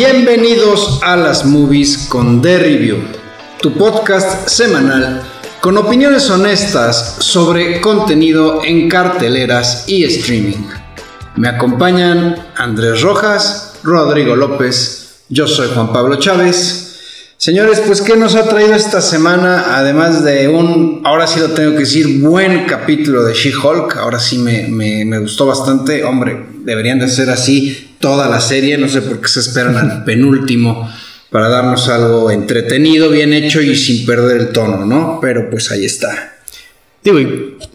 Bienvenidos a las movies con The Review, tu podcast semanal con opiniones honestas sobre contenido en carteleras y streaming. Me acompañan Andrés Rojas, Rodrigo López, yo soy Juan Pablo Chávez. Señores, pues ¿qué nos ha traído esta semana? Además de un, ahora sí lo tengo que decir, buen capítulo de She-Hulk. Ahora sí me, me, me gustó bastante. Hombre, deberían de ser así toda la serie. No sé por qué se esperan al penúltimo para darnos algo entretenido, bien hecho y sin perder el tono, ¿no? Pero pues ahí está. Digo,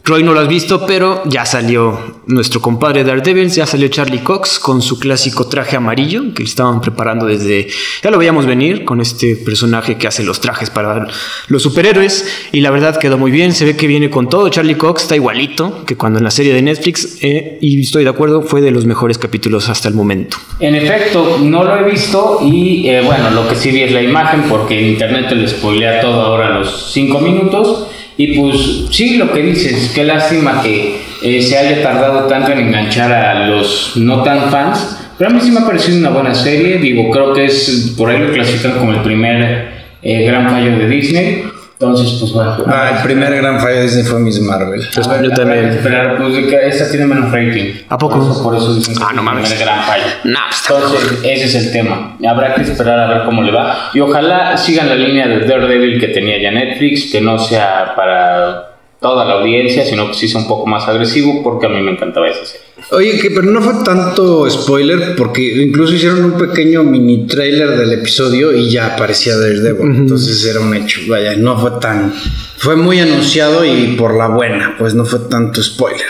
Roy no lo has visto, pero ya salió nuestro compadre Daredevil, ya salió Charlie Cox con su clásico traje amarillo que estaban preparando desde. Ya lo veíamos venir con este personaje que hace los trajes para los superhéroes. Y la verdad quedó muy bien, se ve que viene con todo. Charlie Cox está igualito que cuando en la serie de Netflix, eh, y estoy de acuerdo, fue de los mejores capítulos hasta el momento. En efecto, no lo he visto y eh, bueno, lo que sí vi es la imagen porque internet te lo spoilea todo ahora los 5 minutos. Y pues sí, lo que dices, qué lástima que eh, se haya tardado tanto en enganchar a los no tan fans. Pero a mí sí me ha parecido una buena serie. Digo, creo que es, por ahí lo clasifican como el primer eh, gran fallo de Disney. Entonces, pues bueno. Ah, el primer gran fallo de Disney fue Miss Marvel. Pues, ver, yo también. ver, esperar, pues que esta tiene menos rating. ¿A poco? Por eso, por eso dicen que Ah, es no el mames. primer gran fallo. Nah, está Entonces, ese es el tema. Habrá que esperar a ver cómo le va. Y ojalá sigan la línea de Daredevil que tenía ya Netflix, que no sea para toda la audiencia, sino que sí sea un poco más agresivo, porque a mí me encantaba esa serie. Oye, que pero no fue tanto spoiler porque incluso hicieron un pequeño mini trailer del episodio y ya aparecía Daredevil. Entonces era un hecho. Vaya, no fue tan. Fue muy anunciado y por la buena, pues no fue tanto spoiler.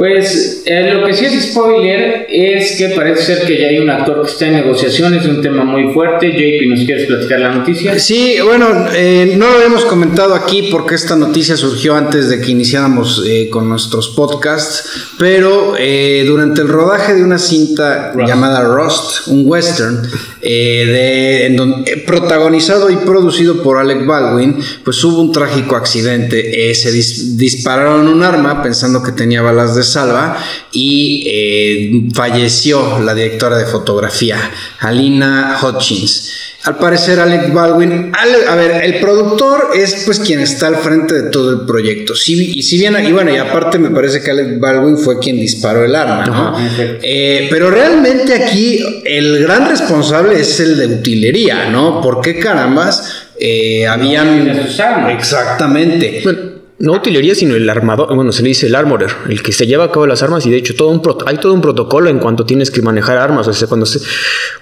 Pues eh, lo que sí es spoiler es que parece ser que ya hay un actor que está en negociaciones de un tema muy fuerte. JP, ¿nos quieres platicar la noticia? Sí, bueno, eh, no lo habíamos comentado aquí porque esta noticia surgió antes de que iniciáramos eh, con nuestros podcasts, pero eh, durante el rodaje de una cinta Rust. llamada Rust, un western, eh, de, en don- eh, protagonizado y producido por Alec Baldwin, pues hubo un trágico accidente. Se dis- dispararon un arma pensando que tenía balas de salva y eh, falleció la directora de fotografía, Alina Hutchins. Al parecer Alec Baldwin, Ale- a ver, el productor es pues quien está al frente de todo el proyecto. Sí, y si bien, y bueno, y aparte me parece que Alec Baldwin fue quien disparó el arma, ¿no? Eh, pero realmente aquí el gran responsable es el de utilería, ¿no? ¿Por qué carambas eh, habían... Exactamente. Bueno, no utilería, sino el armador, bueno, se le dice el armorer, el que se lleva a cabo las armas y de hecho todo un hay todo un protocolo en cuanto tienes que manejar armas, o sea, cuando se,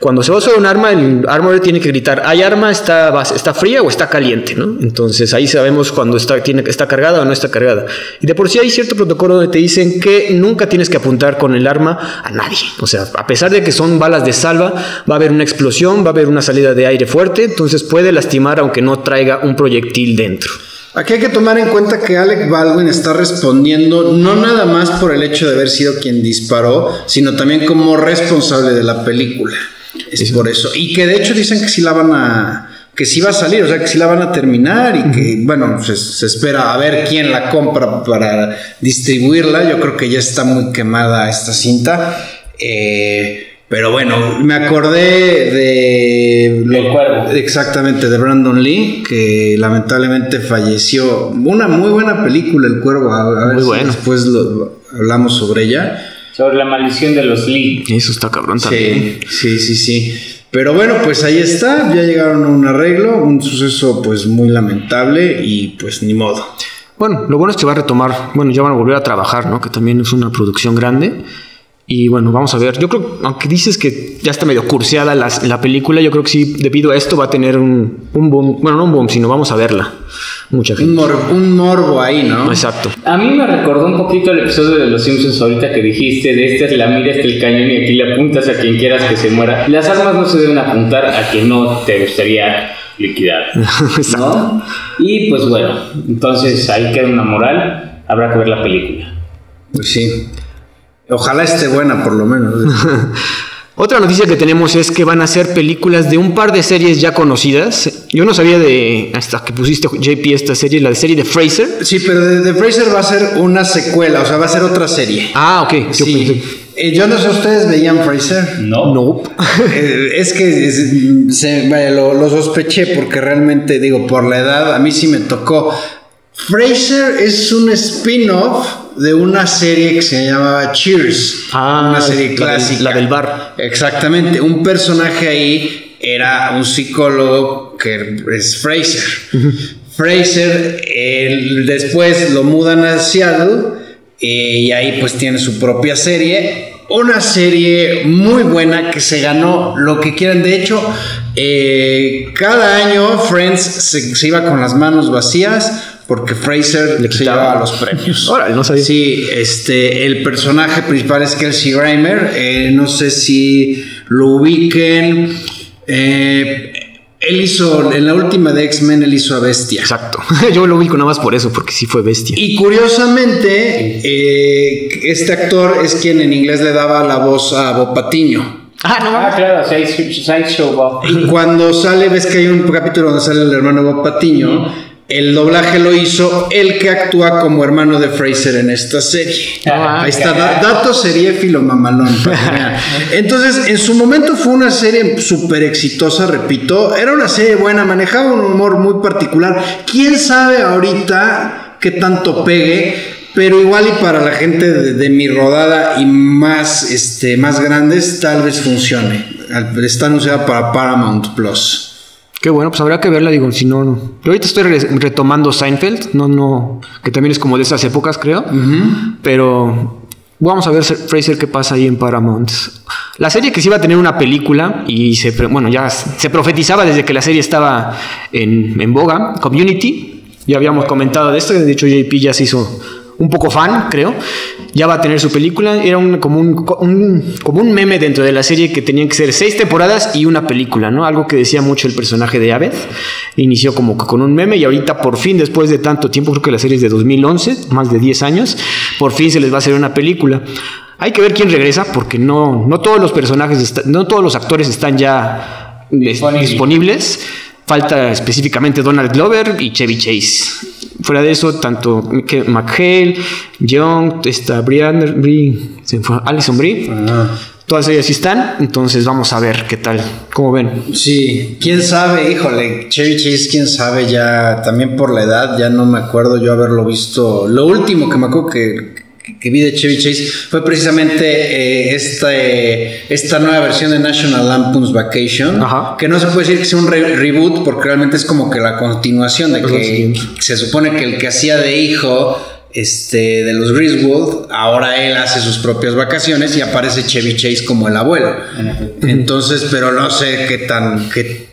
cuando se va a usar un arma, el armorer tiene que gritar, ¿hay arma? ¿Está, está fría o está caliente? ¿no? Entonces ahí sabemos cuando está, tiene, está cargada o no está cargada. Y de por sí hay cierto protocolo donde te dicen que nunca tienes que apuntar con el arma a nadie, o sea, a pesar de que son balas de salva, va a haber una explosión, va a haber una salida de aire fuerte, entonces puede lastimar aunque no traiga un proyectil dentro. Aquí hay que tomar en cuenta que Alec Baldwin está respondiendo no nada más por el hecho de haber sido quien disparó, sino también como responsable de la película. Es por eso. Y que de hecho dicen que sí la van a que sí va a salir, o sea, que sí la van a terminar y que, bueno, se, se espera a ver quién la compra para distribuirla. Yo creo que ya está muy quemada esta cinta. Eh, pero bueno, me acordé de... Del Cuervo. Exactamente, de Brandon Lee, que lamentablemente falleció. Una muy buena película, El Cuervo. A, a ver Muy si bueno. después lo- hablamos sobre ella. Sobre la maldición de los Lee. Eso está cabrón también. Sí, sí, sí, sí. Pero bueno, pues ahí está. Ya llegaron a un arreglo, un suceso pues muy lamentable y pues ni modo. Bueno, lo bueno es que va a retomar, bueno, ya van a volver a trabajar, ¿no? Que también es una producción grande. Y bueno, vamos a ver. Yo creo, aunque dices que ya está medio curseada la, la película, yo creo que sí, debido a esto va a tener un, un boom. Bueno, no un boom, sino vamos a verla. Mucha Un, gente. mor- un morbo ahí, ¿no? Exacto. A mí me recordó un poquito el episodio de Los Simpsons ahorita que dijiste, de esta es la mira, este es el cañón y aquí le apuntas a quien quieras que se muera. Las armas no se deben apuntar a quien no te gustaría liquidar. Exacto. ¿No? Y pues bueno, entonces ahí queda una moral, habrá que ver la película. Pues sí. Ojalá esté buena por lo menos. Otra noticia que tenemos es que van a hacer películas de un par de series ya conocidas. Yo no sabía de, hasta que pusiste JP esta serie, la serie de Fraser. Sí, pero de, de Fraser va a ser una secuela, o sea, va a ser otra serie. Ah, ok. Yo Sí. pensé- Eh, yo no sé, ¿ustedes veían Fraser? No. No. Eh, es que es- se- vaya, lo, lo sospeché porque realmente, digo, por la edad, a mí sí me tocó. Fraser es un spin-off de una serie que se llamaba Cheers. Ah, una serie la del- clásica. la del bar. Exactamente. Un personaje ahí era un psicólogo que es Fraser. Fraser, él después lo mudan a Seattle eh, y ahí pues tiene su propia serie. Una serie muy buena que se ganó lo que quieran. De hecho, eh, cada año Friends se, se iba con las manos vacías porque Fraser Le quitaba. los premios. Órale, no sabía. Sí, este, el personaje principal es Kelsey Grammer. eh, no sé si lo ubiquen. Eh, él hizo, en la última de X-Men, él hizo a Bestia. Exacto. Yo lo ubico nada más por eso, porque sí fue bestia. Y curiosamente, eh, este actor es quien en inglés le daba la voz a Bob Patiño. Ah, no Ah, claro, Side Sideshow Bob. Y cuando sale, ves que hay un capítulo donde sale el hermano Bob Patiño, el doblaje lo hizo el que actúa como hermano de Fraser en esta serie. Ah, Ahí está, da- dato seriéfilo mamalón. Entonces, en su momento fue una serie súper exitosa, repito. Era una serie buena, manejaba un humor muy particular. ¿Quién sabe ahorita qué tanto pegue? Pero igual y para la gente de, de mi rodada y más, este, más grandes, tal vez funcione. Está anunciada para Paramount Plus. Qué bueno, pues habrá que verla, digo, si no, no. Yo ahorita estoy re- retomando Seinfeld, no, no, que también es como de esas épocas, creo. Pero vamos a ver Fraser qué pasa ahí en Paramount. La serie que sí iba a tener una película y se, bueno, ya se profetizaba desde que la serie estaba en, en boga, Community. Ya habíamos comentado de esto, de hecho JP ya se hizo un poco fan, creo. Ya va a tener su película. Era un, como, un, un- como un meme dentro de la serie que tenían que ser seis temporadas y una película, ¿no? Algo que decía mucho el personaje de Abed. Inició como que con un meme y ahorita por fin, después de tanto tiempo, creo que la serie es de 2011, más de 10 años, por fin se les va a hacer una película. Hay que ver quién regresa porque no, no todos los personajes, está- no todos los actores están ya Disponible. disponibles. Falta específicamente Donald Glover y Chevy Chase. Fuera de eso, tanto McHale, Young, está Brianna, Brie, se fue, Alison Brie, todas ellas sí están. Entonces vamos a ver qué tal, cómo ven. Sí, quién sabe, híjole, Cherry Chase, quién sabe, ya también por la edad, ya no me acuerdo yo haberlo visto. Lo último que me acuerdo que, que vi de Chevy Chase fue precisamente eh, esta, eh, esta nueva versión de National Lampoon's Vacation, Ajá. que no se puede decir que sea un re- reboot porque realmente es como que la continuación de que se supone que el que hacía de hijo este, de los Griswold, ahora él hace sus propias vacaciones y aparece Chevy Chase como el abuelo. Entonces, pero no sé qué tan, qué,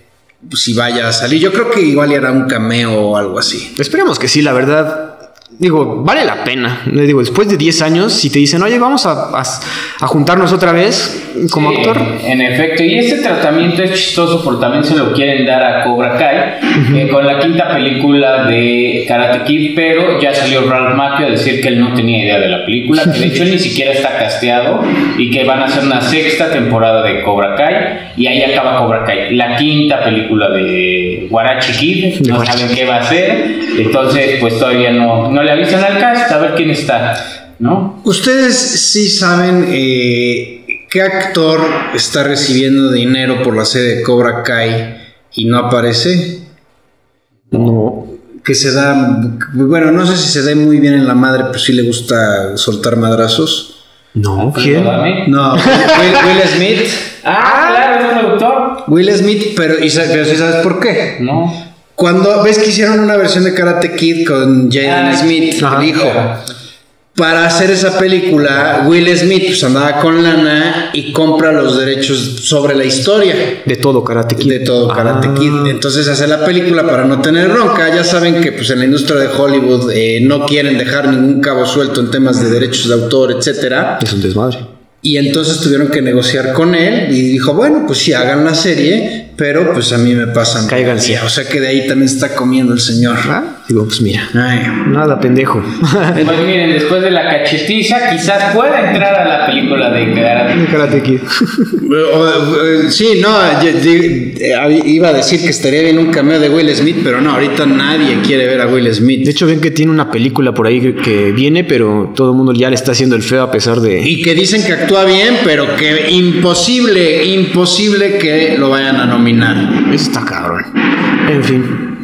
si vaya a salir. Yo creo que igual hará un cameo o algo así. Esperemos que sí, la verdad. Digo, vale la pena. Le digo, después de 10 años, si te dicen, oye, vamos a, a- a juntarnos otra vez como Sí, actor. En efecto, y este tratamiento es chistoso porque también se lo quieren dar a Cobra Kai eh, con la quinta película de Karate Kid, pero ya salió Ralph Macchio a decir que él no tenía idea de la película, que de hecho él ni siquiera está casteado y que van a hacer una sexta temporada de Cobra Kai y ahí acaba Cobra Kai, la quinta película de Warachi Kid, no saben qué va a hacer, entonces pues todavía no, no le avisan al cast a ver quién está, ¿no? ¿Ustedes sí saben eh, qué actor está recibiendo dinero por la serie de Cobra Kai y no aparece? No. Que se da, bueno, no sé si se dé muy bien en la madre, pero sí le gusta soltar madrazos. No, Alfredo ¿quién? No, Will, Will Smith. Ah, claro, es productor. Will Smith, pero, ¿y pero sí sabes por qué? No. Cuando ves que hicieron una versión de Karate Kid con Jaden Ah, Smith, ajá. el hijo. Para hacer esa película, Will Smith pues andaba con lana y compra los derechos sobre la historia De todo Karate Kid. de todo Karate Ah. Kid. Entonces hace la película para no tener bronca. Ya saben que pues en la industria de Hollywood eh, no quieren dejar ningún cabo suelto en temas de derechos de autor, etcétera. Es un desmadre. Y entonces tuvieron que negociar con él y dijo, bueno, pues sí, hagan la serie, pero pues a mí me pasan. Cáiganse. O sea que de ahí también está comiendo el señor. Ah, Digo, pues mira, Ay. nada pendejo. Pues miren, después de la cachetiza, quizás pueda entrar a la película de Karate. Karate Kid. Sí, no, yo- yo- eh, iba a decir que estaría bien un cameo de Will Smith, pero no, ahorita nadie quiere ver a Will Smith. De hecho, ven que tiene una película por ahí que, que viene, pero todo el mundo ya le está haciendo el feo a pesar de. Y que dicen que actúa bien, pero que imposible, imposible que lo vayan a está cabrón. En fin.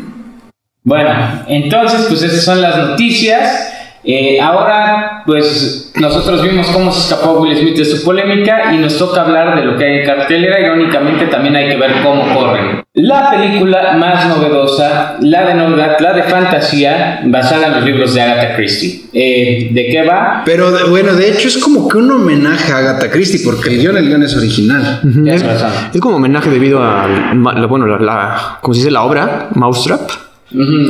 Bueno, entonces, pues esas son las noticias. Eh, ahora, pues nosotros vimos cómo se escapó Will Smith de su polémica y nos toca hablar de lo que hay en cartelera. Irónicamente, también hay que ver cómo corren. La película más novedosa, la de novedad, la de fantasía, basada en los libros de Agatha Christie. Eh, ¿De qué va? Pero de- bueno, de hecho es como que un homenaje a Agatha Christie, porque el guion, el guion es original. Tienes Es, razón. es como homenaje debido a bueno, la, la- ¿cómo se dice? La obra, Mousetrap.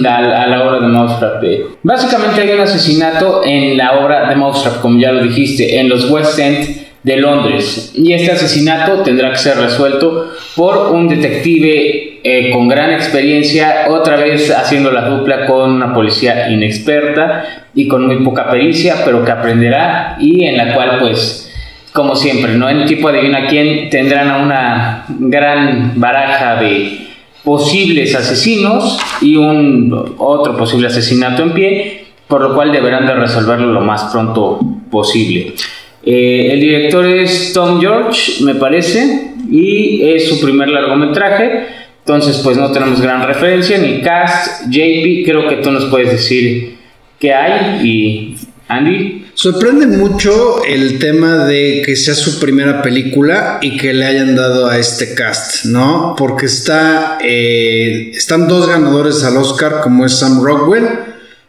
A, la obra de Mousetrap. eh. Básicamente hay un asesinato en la obra de Mousetrap, como ya lo dijiste, en los West End de Londres. Y este asesinato tendrá que ser resuelto por un detective eh, con gran experiencia, otra vez haciendo la dupla con una policía inexperta y con muy poca pericia, pero que aprenderá y en la cual pues como siempre, ¿no? En tipo adivina quién tendrán una gran baraja de posibles asesinos y un otro posible asesinato en pie, por lo cual deberán de resolverlo lo más pronto posible. Eh, el director es Tom George, me parece, y es su primer largometraje, entonces pues no tenemos gran referencia ni cast. JP, creo que tú nos puedes decir qué hay y Andy. Sorprende mucho el tema de que sea su primera película y que le hayan dado a este cast, ¿no? Porque está, eh, están dos ganadores al Oscar, como es Sam Rockwell,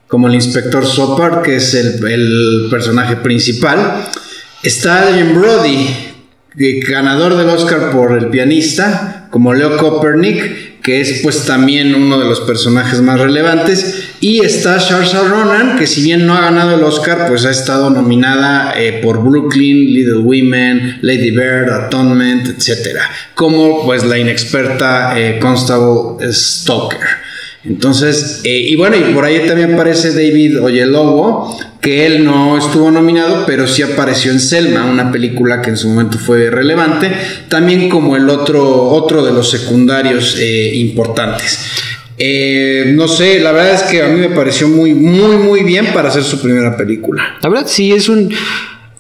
como el inspector Sopar, que es el, personaje principal. Está Adrian Brody, ganador del Oscar por el pianista, como Leo Copernic, que es pues también uno de los personajes más relevantes. Y está Saoirse Ronan, que si bien no ha ganado el Oscar, pues ha estado nominada eh, por Brooklyn, Little Women, Lady Bird, Atonement, etc. Como pues la inexperta eh, Constable Stoker. Entonces, eh, y bueno, y por ahí también aparece David Oyelowo, que él no estuvo nominado, pero sí apareció en Selma, una película que en su momento fue relevante, también como el otro, otro de los secundarios eh, importantes. Eh, no sé, la verdad es que a mí me pareció muy, muy, muy bien para hacer su primera película. La verdad, sí, es un,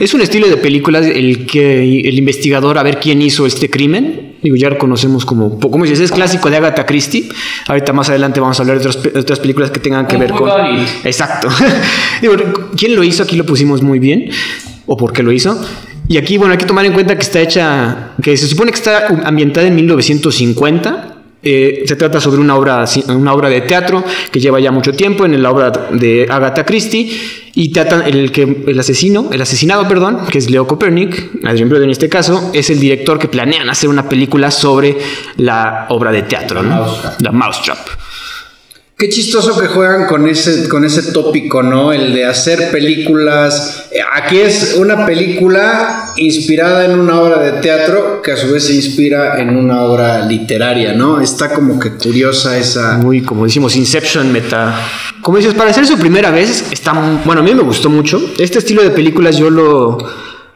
es un estilo de películas el que el investigador a ver quién hizo este crimen. Digo, ya lo conocemos como, como dices, es clásico de Agatha Christie. Ahorita más adelante vamos a hablar de otras, otras películas que tengan que ver con... Exacto. Digo, ¿quién lo hizo? Aquí lo pusimos muy bien. ¿O por qué lo hizo? Y aquí, bueno, hay que tomar en cuenta que está hecha, que se supone que está ambientada en 1950. Eh, se trata sobre una obra, una obra de teatro que lleva ya mucho tiempo en la obra de Agatha Christie y trata el que el asesino, el asesinado, perdón, que es Leo Copernic, Adrian Brody en este caso, es el director que planean hacer una película sobre la obra de teatro. La Mousetrap. Qué chistoso que juegan con ese, con ese tópico, ¿no? El de hacer películas. Aquí es una película inspirada en una obra de teatro que a su vez se inspira en una obra literaria, ¿no? Está como que curiosa esa. Muy, como decimos, Inception meta. Como dices, para ser su primera vez, está. Bueno, a mí me gustó mucho. Este estilo de películas yo lo.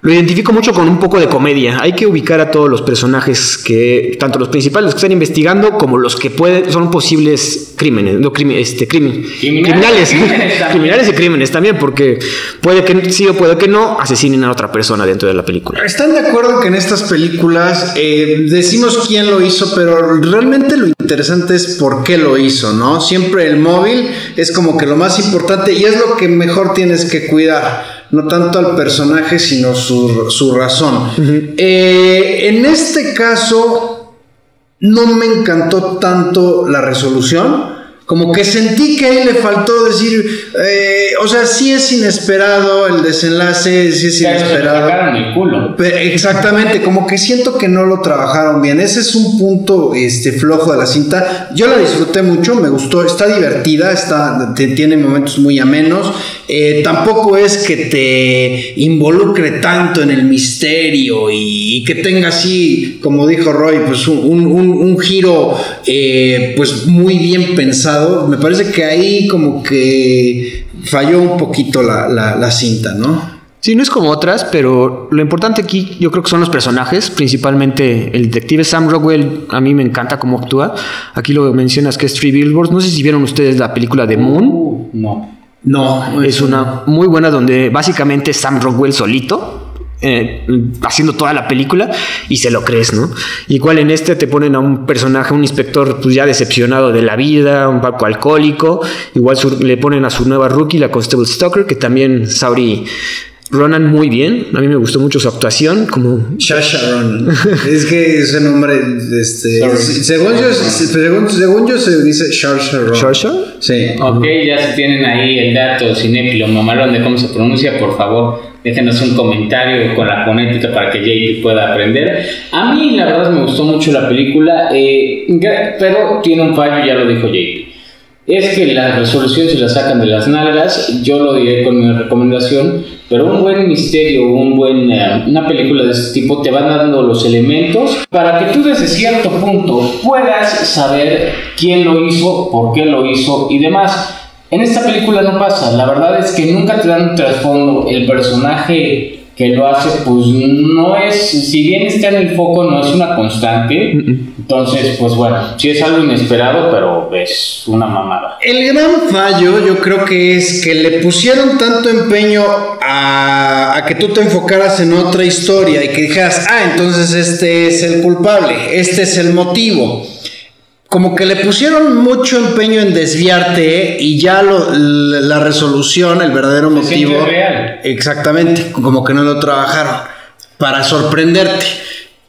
Lo identifico mucho con un poco de comedia. Hay que ubicar a todos los personajes que, tanto los principales, los que están investigando, como los que pueden, son posibles crímenes, no crimen, este, crimen, Criminales, criminales, crímenes criminales y crímenes también, porque puede que sí o puede que no asesinen a otra persona dentro de la película. ¿Están de acuerdo que en estas películas eh, decimos quién lo hizo, pero realmente lo interesante es por qué lo hizo, ¿no? Siempre el móvil es como que lo más importante y es lo que mejor tienes que cuidar. No tanto al personaje, sino su, su razón. Eh, en este caso, no me encantó tanto la resolución. Como que sentí que ahí le faltó decir, eh, o sea, sí es inesperado el desenlace, sí es Pero se inesperado. sacaron el culo. Pero exactamente, como que siento que no lo trabajaron bien. Ese es un punto este, flojo de la cinta. Yo la disfruté mucho, me gustó, está divertida, está, tiene momentos muy amenos. Eh, tampoco es que te involucre tanto en el misterio y, y que tenga así, como dijo Roy, pues un, un- un- un giro eh, pues muy bien pensado. Me parece que ahí como que falló un poquito la, la- la cinta, ¿no? Sí, no es como otras, pero lo importante aquí yo creo que son los personajes, principalmente el detective Sam Rockwell, a mí me encanta cómo actúa. Aquí lo mencionas que es Three Billboards, no sé si vieron ustedes la película de Moon. Uh, no. No, Es una muy buena donde básicamente Sam Rockwell solito. Eh, haciendo toda la película y se lo crees, ¿no? Igual en este te ponen a un personaje, un inspector pues ya decepcionado de la vida, un poco alcohólico, igual su- le ponen a su nueva rookie, la Constable Stalker, que también Sauri Ronan muy bien, a mí me gustó mucho su actuación, como Shasha Ronan. es que ese nombre, este, Sorry. según yo, según, según yo se dice Shasha Ronan. Shasha. Sí. Ok, ya se tienen ahí el dato cinéfilo mamalón de cómo se pronuncia, por favor, déjenos un comentario con la fonética para que JP pueda aprender. A mí, la verdad, me gustó mucho la película, eh, pero tiene un fallo, ya lo dijo JP. Es que la resolución se la sacan de las nalgas, yo lo diré con mi recomendación, pero un buen misterio, un buen, eh, una película de este tipo te van dando los elementos para que tú desde cierto punto puedas saber quién lo hizo, por qué lo hizo y demás. En esta película no pasa, la verdad es que nunca te dan un trasfondo, el personaje que lo hace pues no es, si bien está en el foco no es una constante, entonces pues bueno, sí es algo inesperado, pero es una mamada. El gran fallo yo creo que es que le pusieron tanto empeño a, a que tú te enfocaras en otra historia y que dijeras, ah, entonces este es el culpable, este es el motivo. Como que le pusieron mucho empeño en desviarte y ya lo- la resolución, el verdadero motivo. real. Exactamente, como que no lo trabajaron para sorprenderte.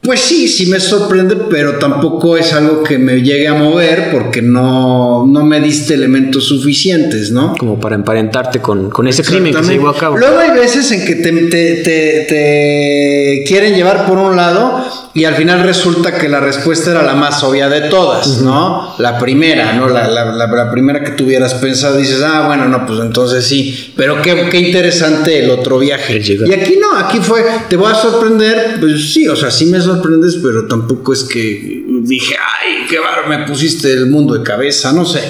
Pues sí, sí me sorprende, pero tampoco es algo que me llegue a mover porque no, no me diste elementos suficientes, ¿no? como para emparentarte con, con ese crimen que se llevó a cabo. Luego hay veces en que te, te- te- te quieren llevar por un lado y al final resulta que la respuesta era la más obvia de todas, ¿no? La primera, ¿no? La, la- la- la primera que tuvieras pensado, dices, ah, bueno, no, pues entonces sí, pero qué, qué interesante el otro viaje. Y aquí no, aquí fue, te voy a sorprender, pues sí, o sea, sí me sorprendes, pero tampoco es que dije, ay, qué bárbaro, me pusiste el mundo de cabeza, no sé.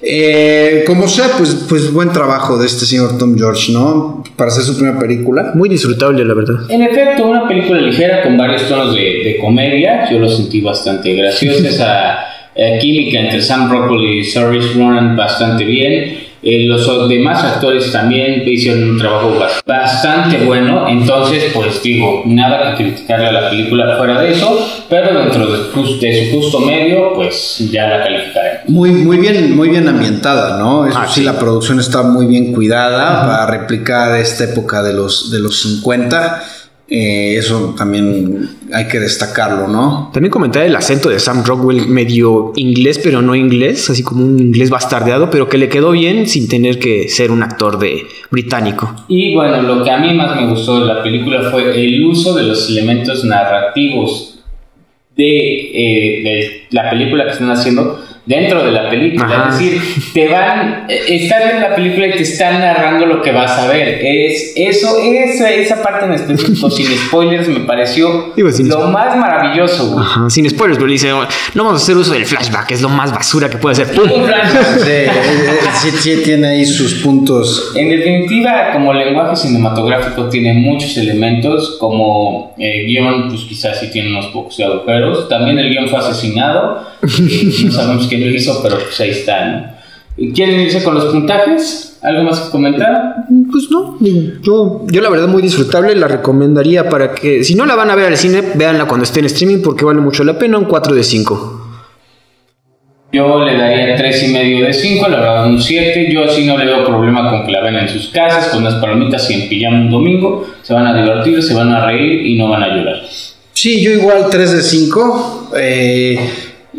Eh, como sea, pues, pues buen trabajo de este señor Tom George, ¿no? Para hacer su primera película. Muy disfrutable, la verdad. En efecto, una película ligera con varios tonos de, de comedia, yo lo sentí bastante gracioso, esa eh, química entre Sam Rockwell y Saoirse Ronan bastante bien. Eh, los demás actores también hicieron un trabajo bas- bastante bueno, entonces pues digo, nada que criticarle a la película fuera de eso, pero dentro de, de su justo medio, pues ya la calificaré. Muy, muy bien, muy bien ambientada, ¿no? Eso Ah, sí, sí. la producción está muy bien cuidada para replicar esta época de los, de los 50. Eh, eso también hay que destacarlo, ¿no? También comentar el acento de Sam Rockwell, medio inglés, pero no inglés, así como un inglés bastardeado, pero que le quedó bien sin tener que ser un actor de británico. Y bueno, lo que a mí más me gustó de la película fue el uso de los elementos narrativos de, eh, de la película que están haciendo dentro de la película. Ajá. Es decir, te van, eh, estás viendo la película y te están narrando lo que vas a ver. Es eso, esa, esa parte en específico, sin spoilers, me pareció Digo, lo más maravilloso. güey. Ajá, sin spoilers, pero dice, no vamos a hacer uso del flashback, es lo más basura que puede hacer. Sí, eh, eh, sí, sí tiene ahí sus puntos. En definitiva, como lenguaje cinematográfico tiene muchos elementos, como eh, guion, pues quizás sí tiene unos pocos de agujeros. También el guion fue asesinado, eh, no sabemos quién lo hizo, pero pues ahí está. ¿no? ¿Y ¿Quieren irse con los puntajes? ¿Algo más que comentar? Pues no, yo, yo la verdad muy disfrutable, la recomendaría para que, si no la van a ver al cine, véanla cuando esté en streaming porque vale mucho la pena, un 4 de 5. Yo le daría 3 y medio de 5, la verdad un 7. Yo sí no le veo problema con que la vean en sus casas, con unas palomitas y en pijama un domingo. Se van a divertir, se van a reír y no van a llorar. Sí, yo igual 3 de 5.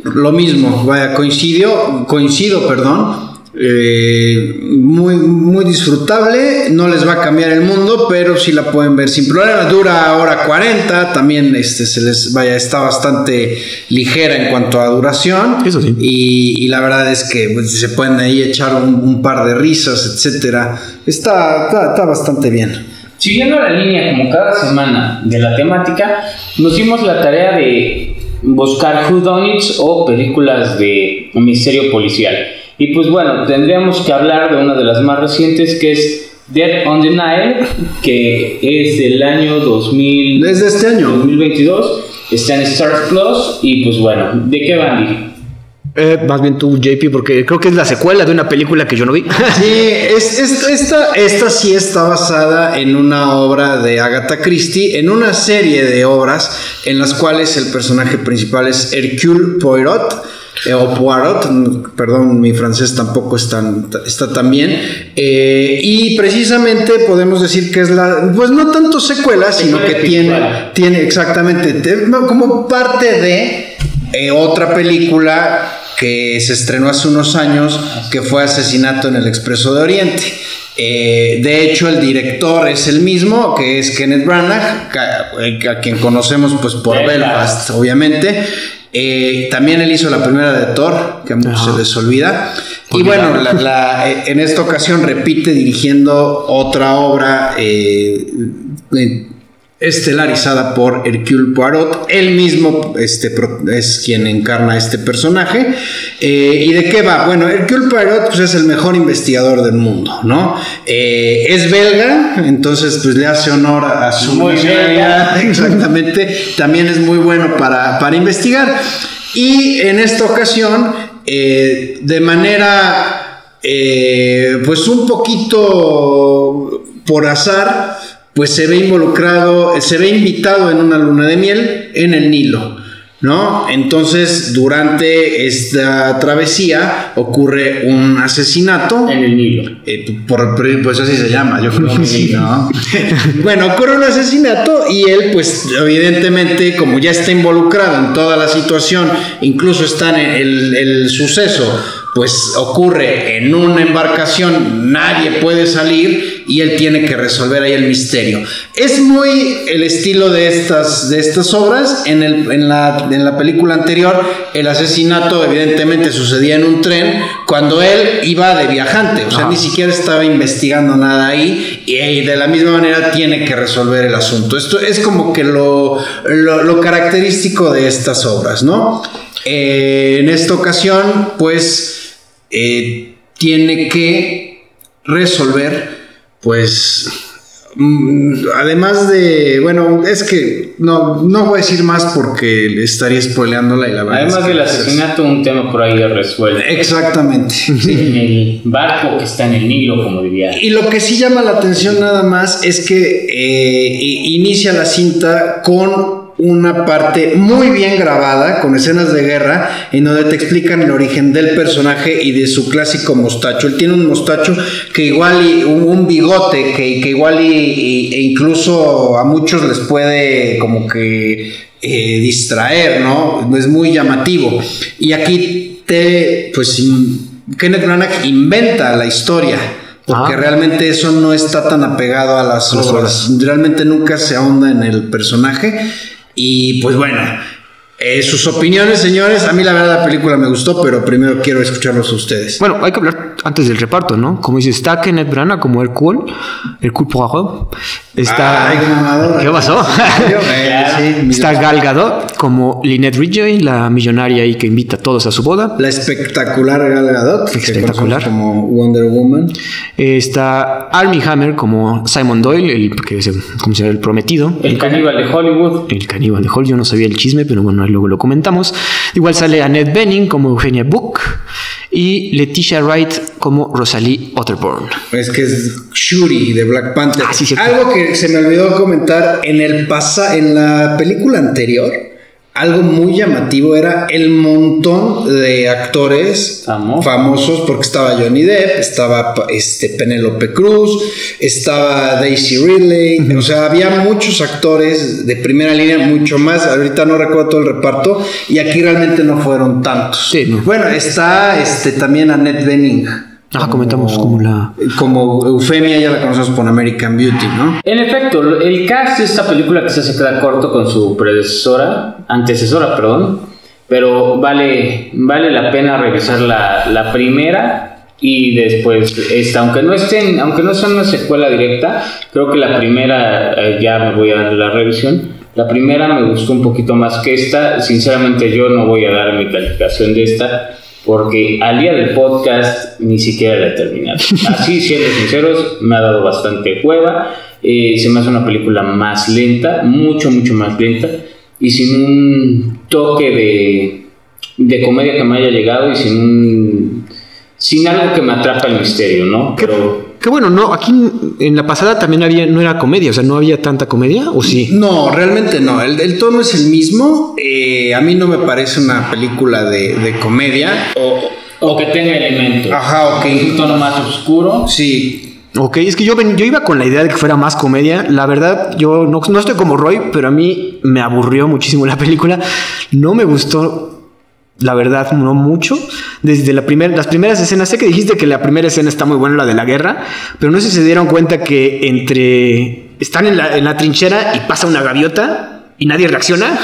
Lo mismo, vaya, coincidió, coincido, perdón. eh, muy, muy disfrutable, no les va a cambiar el mundo, pero sí la pueden ver sin problema. Dura hora 40, también este, se les vaya, está bastante ligera en cuanto a duración. Eso sí. Y, y la verdad es que pues, se pueden ahí echar un, un par de risas, etcétera. Está, está, está bastante bien. Siguiendo la línea como cada semana de la temática, nos dimos la tarea de buscar whodunits o películas de misterio policial. Y pues bueno, tendríamos que hablar de una de las más recientes que es Dead on the Nile, que es del año 2000, Desde este año. 2022. Está en Star Plus y pues bueno, ¿de qué va Andy? Eh, más bien tú, JP, porque creo que es la secuela de una película que yo no vi. Sí, es, es- esta, esta sí está basada en una obra de Agatha Christie, en una serie de obras en las cuales el personaje principal es Hercule Poirot. eh, o Poirot, mm, perdón, mi francés tampoco es tan- está tan bien. eh, y precisamente podemos decir que es la, pues no tanto secuela, sino que tiene, tiene exactamente, como parte de eh, otra película que se estrenó hace unos años, que fue Asesinato en el Expreso de Oriente. Eh, de hecho, el director es el mismo, que es Kenneth Branagh, eh, a, quien conocemos pues por Belfast. Belfast, obviamente. Eh, también él hizo la primera de Thor, que a muchos Ajá. se les olvida. Y bueno, la- la- en esta ocasión repite dirigiendo otra obra eh, estelarizada por Hercule Poirot. Él mismo este, es quien encarna este personaje. Eh, ¿Y de qué va? Bueno, Hercule Poirot pues, es el mejor investigador del mundo, ¿no? Eh, es belga, entonces pues le hace honor a su Muy belga. Exactamente. También es muy bueno para, para investigar. Y en esta ocasión, eh, de manera, pues un poquito por azar, pues se ve involucrado, se ve invitado en una luna de miel en el Nilo. ¿No? Entonces, durante esta travesía ocurre un asesinato. En el Nilo. Eh, por, pues así se llama, yo creo que sí, ¿no? bueno, ocurre un asesinato y él, pues evidentemente, como ya está involucrado en toda la situación, incluso está en el, el suceso, pues ocurre en una embarcación, nadie puede salir y él tiene que resolver ahí el misterio. Es muy el estilo de estas, de estas obras. En, el, en, la, en la película anterior, el asesinato evidentemente sucedía en un tren cuando él iba de viajante, o sea, Ajá. ni siquiera estaba investigando nada ahí y, y de la misma manera tiene que resolver el asunto. Esto es como que lo, lo, lo característico de estas obras, ¿no? Eh, en esta ocasión, pues, eh, tiene que resolver, pues, mm, además de, bueno, es que no, no voy a decir más porque estaría spoileándola y la verdad. Además es que del es- asesinato, un tema por ahí resuelto. Exactamente. En el barco que está en el Nilo, como diría. Y lo que sí llama la atención nada más es que eh, inicia la cinta con una parte muy bien grabada, con escenas de guerra, en donde te explican el origen del personaje y de su clásico mostacho. Él tiene un mostacho que igual y un, bigote que, que igual y, y- e incluso a muchos les puede como que eh, distraer, ¿no? Es muy llamativo. Y aquí te, pues, Kenneth Branagh inventa la historia. Porque Ah. realmente eso no está tan apegado a las Las obras. Realmente nunca se ahonda en el personaje. Y pues bueno, eh, sus opiniones, señores. A mí la verdad la película me gustó, pero primero quiero escucharlos a ustedes. Bueno, hay que hablar antes del reparto, ¿no? Como dice, está Kenneth Branagh como Hercule, Hercule Poirot. Está... Ay, qué mamadora. ¿Qué pasó? Está Gal Gadot como Lynette Ridgway, la millonaria ahí que invita a todos a su boda. La espectacular Gal Gadot, que Espectacular. como Wonder Woman. Eh, Está Armie Hammer como Simon Doyle, el, que es el, ¿cómo se llama? el prometido. El caníbal de Hollywood. El caníbal de Hall, yo no sabía el chisme, pero bueno, luego lo comentamos. Igual sale Annette Bening como Eugenia Book y Leticia Wright como Rosalie Otterborn. Es que es Shuri de Black Panther. Ah, sí. Algo que se me olvidó comentar en el pasa en la película anterior algo muy llamativo era el montón de actores Famosos. famosos, porque estaba Johnny Depp, estaba este, Penélope Cruz, estaba Daisy Ridley, o sea, había muchos actores de primera línea, mucho más, ahorita no recuerdo todo el reparto, y aquí realmente no fueron tantos. Sí, no. Bueno, está este, también Annette Bening. Ah, comentamos como la. Como Eufemia, ya la conocemos por American Beauty, ¿no? En efecto, el cast de esta película quizás se queda corto con su predecesora, antecesora, perdón, pero vale, vale la pena revisar la, la primera y después esta, aunque no estén, aunque no sea una secuela directa, creo que la primera, eh, ya me voy a dar la revisión, la primera me gustó un poquito más que esta, sinceramente yo no voy a dar mi calificación de esta, porque al día del podcast ni siquiera la he terminado. Así, siendo sinceros, me ha dado bastante cueva. Eh, se me hace una película más lenta, mucho, mucho más lenta, y sin un toque de, de comedia que me haya llegado y sin un, sin algo que me atrapa el misterio, ¿no? Pero Que bueno, no, aquí en la pasada también había, no era comedia, o sea, no había tanta comedia, o sí. No, realmente no. El, el tono es el mismo. Eh, a mí no me parece una película de, de comedia. O, o que tenga elementos. Ajá, ok. Un tono más oscuro. sí. Ok, es que yo, ven- yo iba con la idea de que fuera más comedia. La verdad, yo no, no estoy como Roy, pero a mí me aburrió muchísimo la película. No me gustó, la verdad, no mucho. Desde la primer, las primeras escenas, sé que dijiste que la primera escena está muy buena, la de la guerra, pero no sé si se dieron cuenta que entre... Están en la, en la trinchera y pasa una gaviota y nadie reacciona.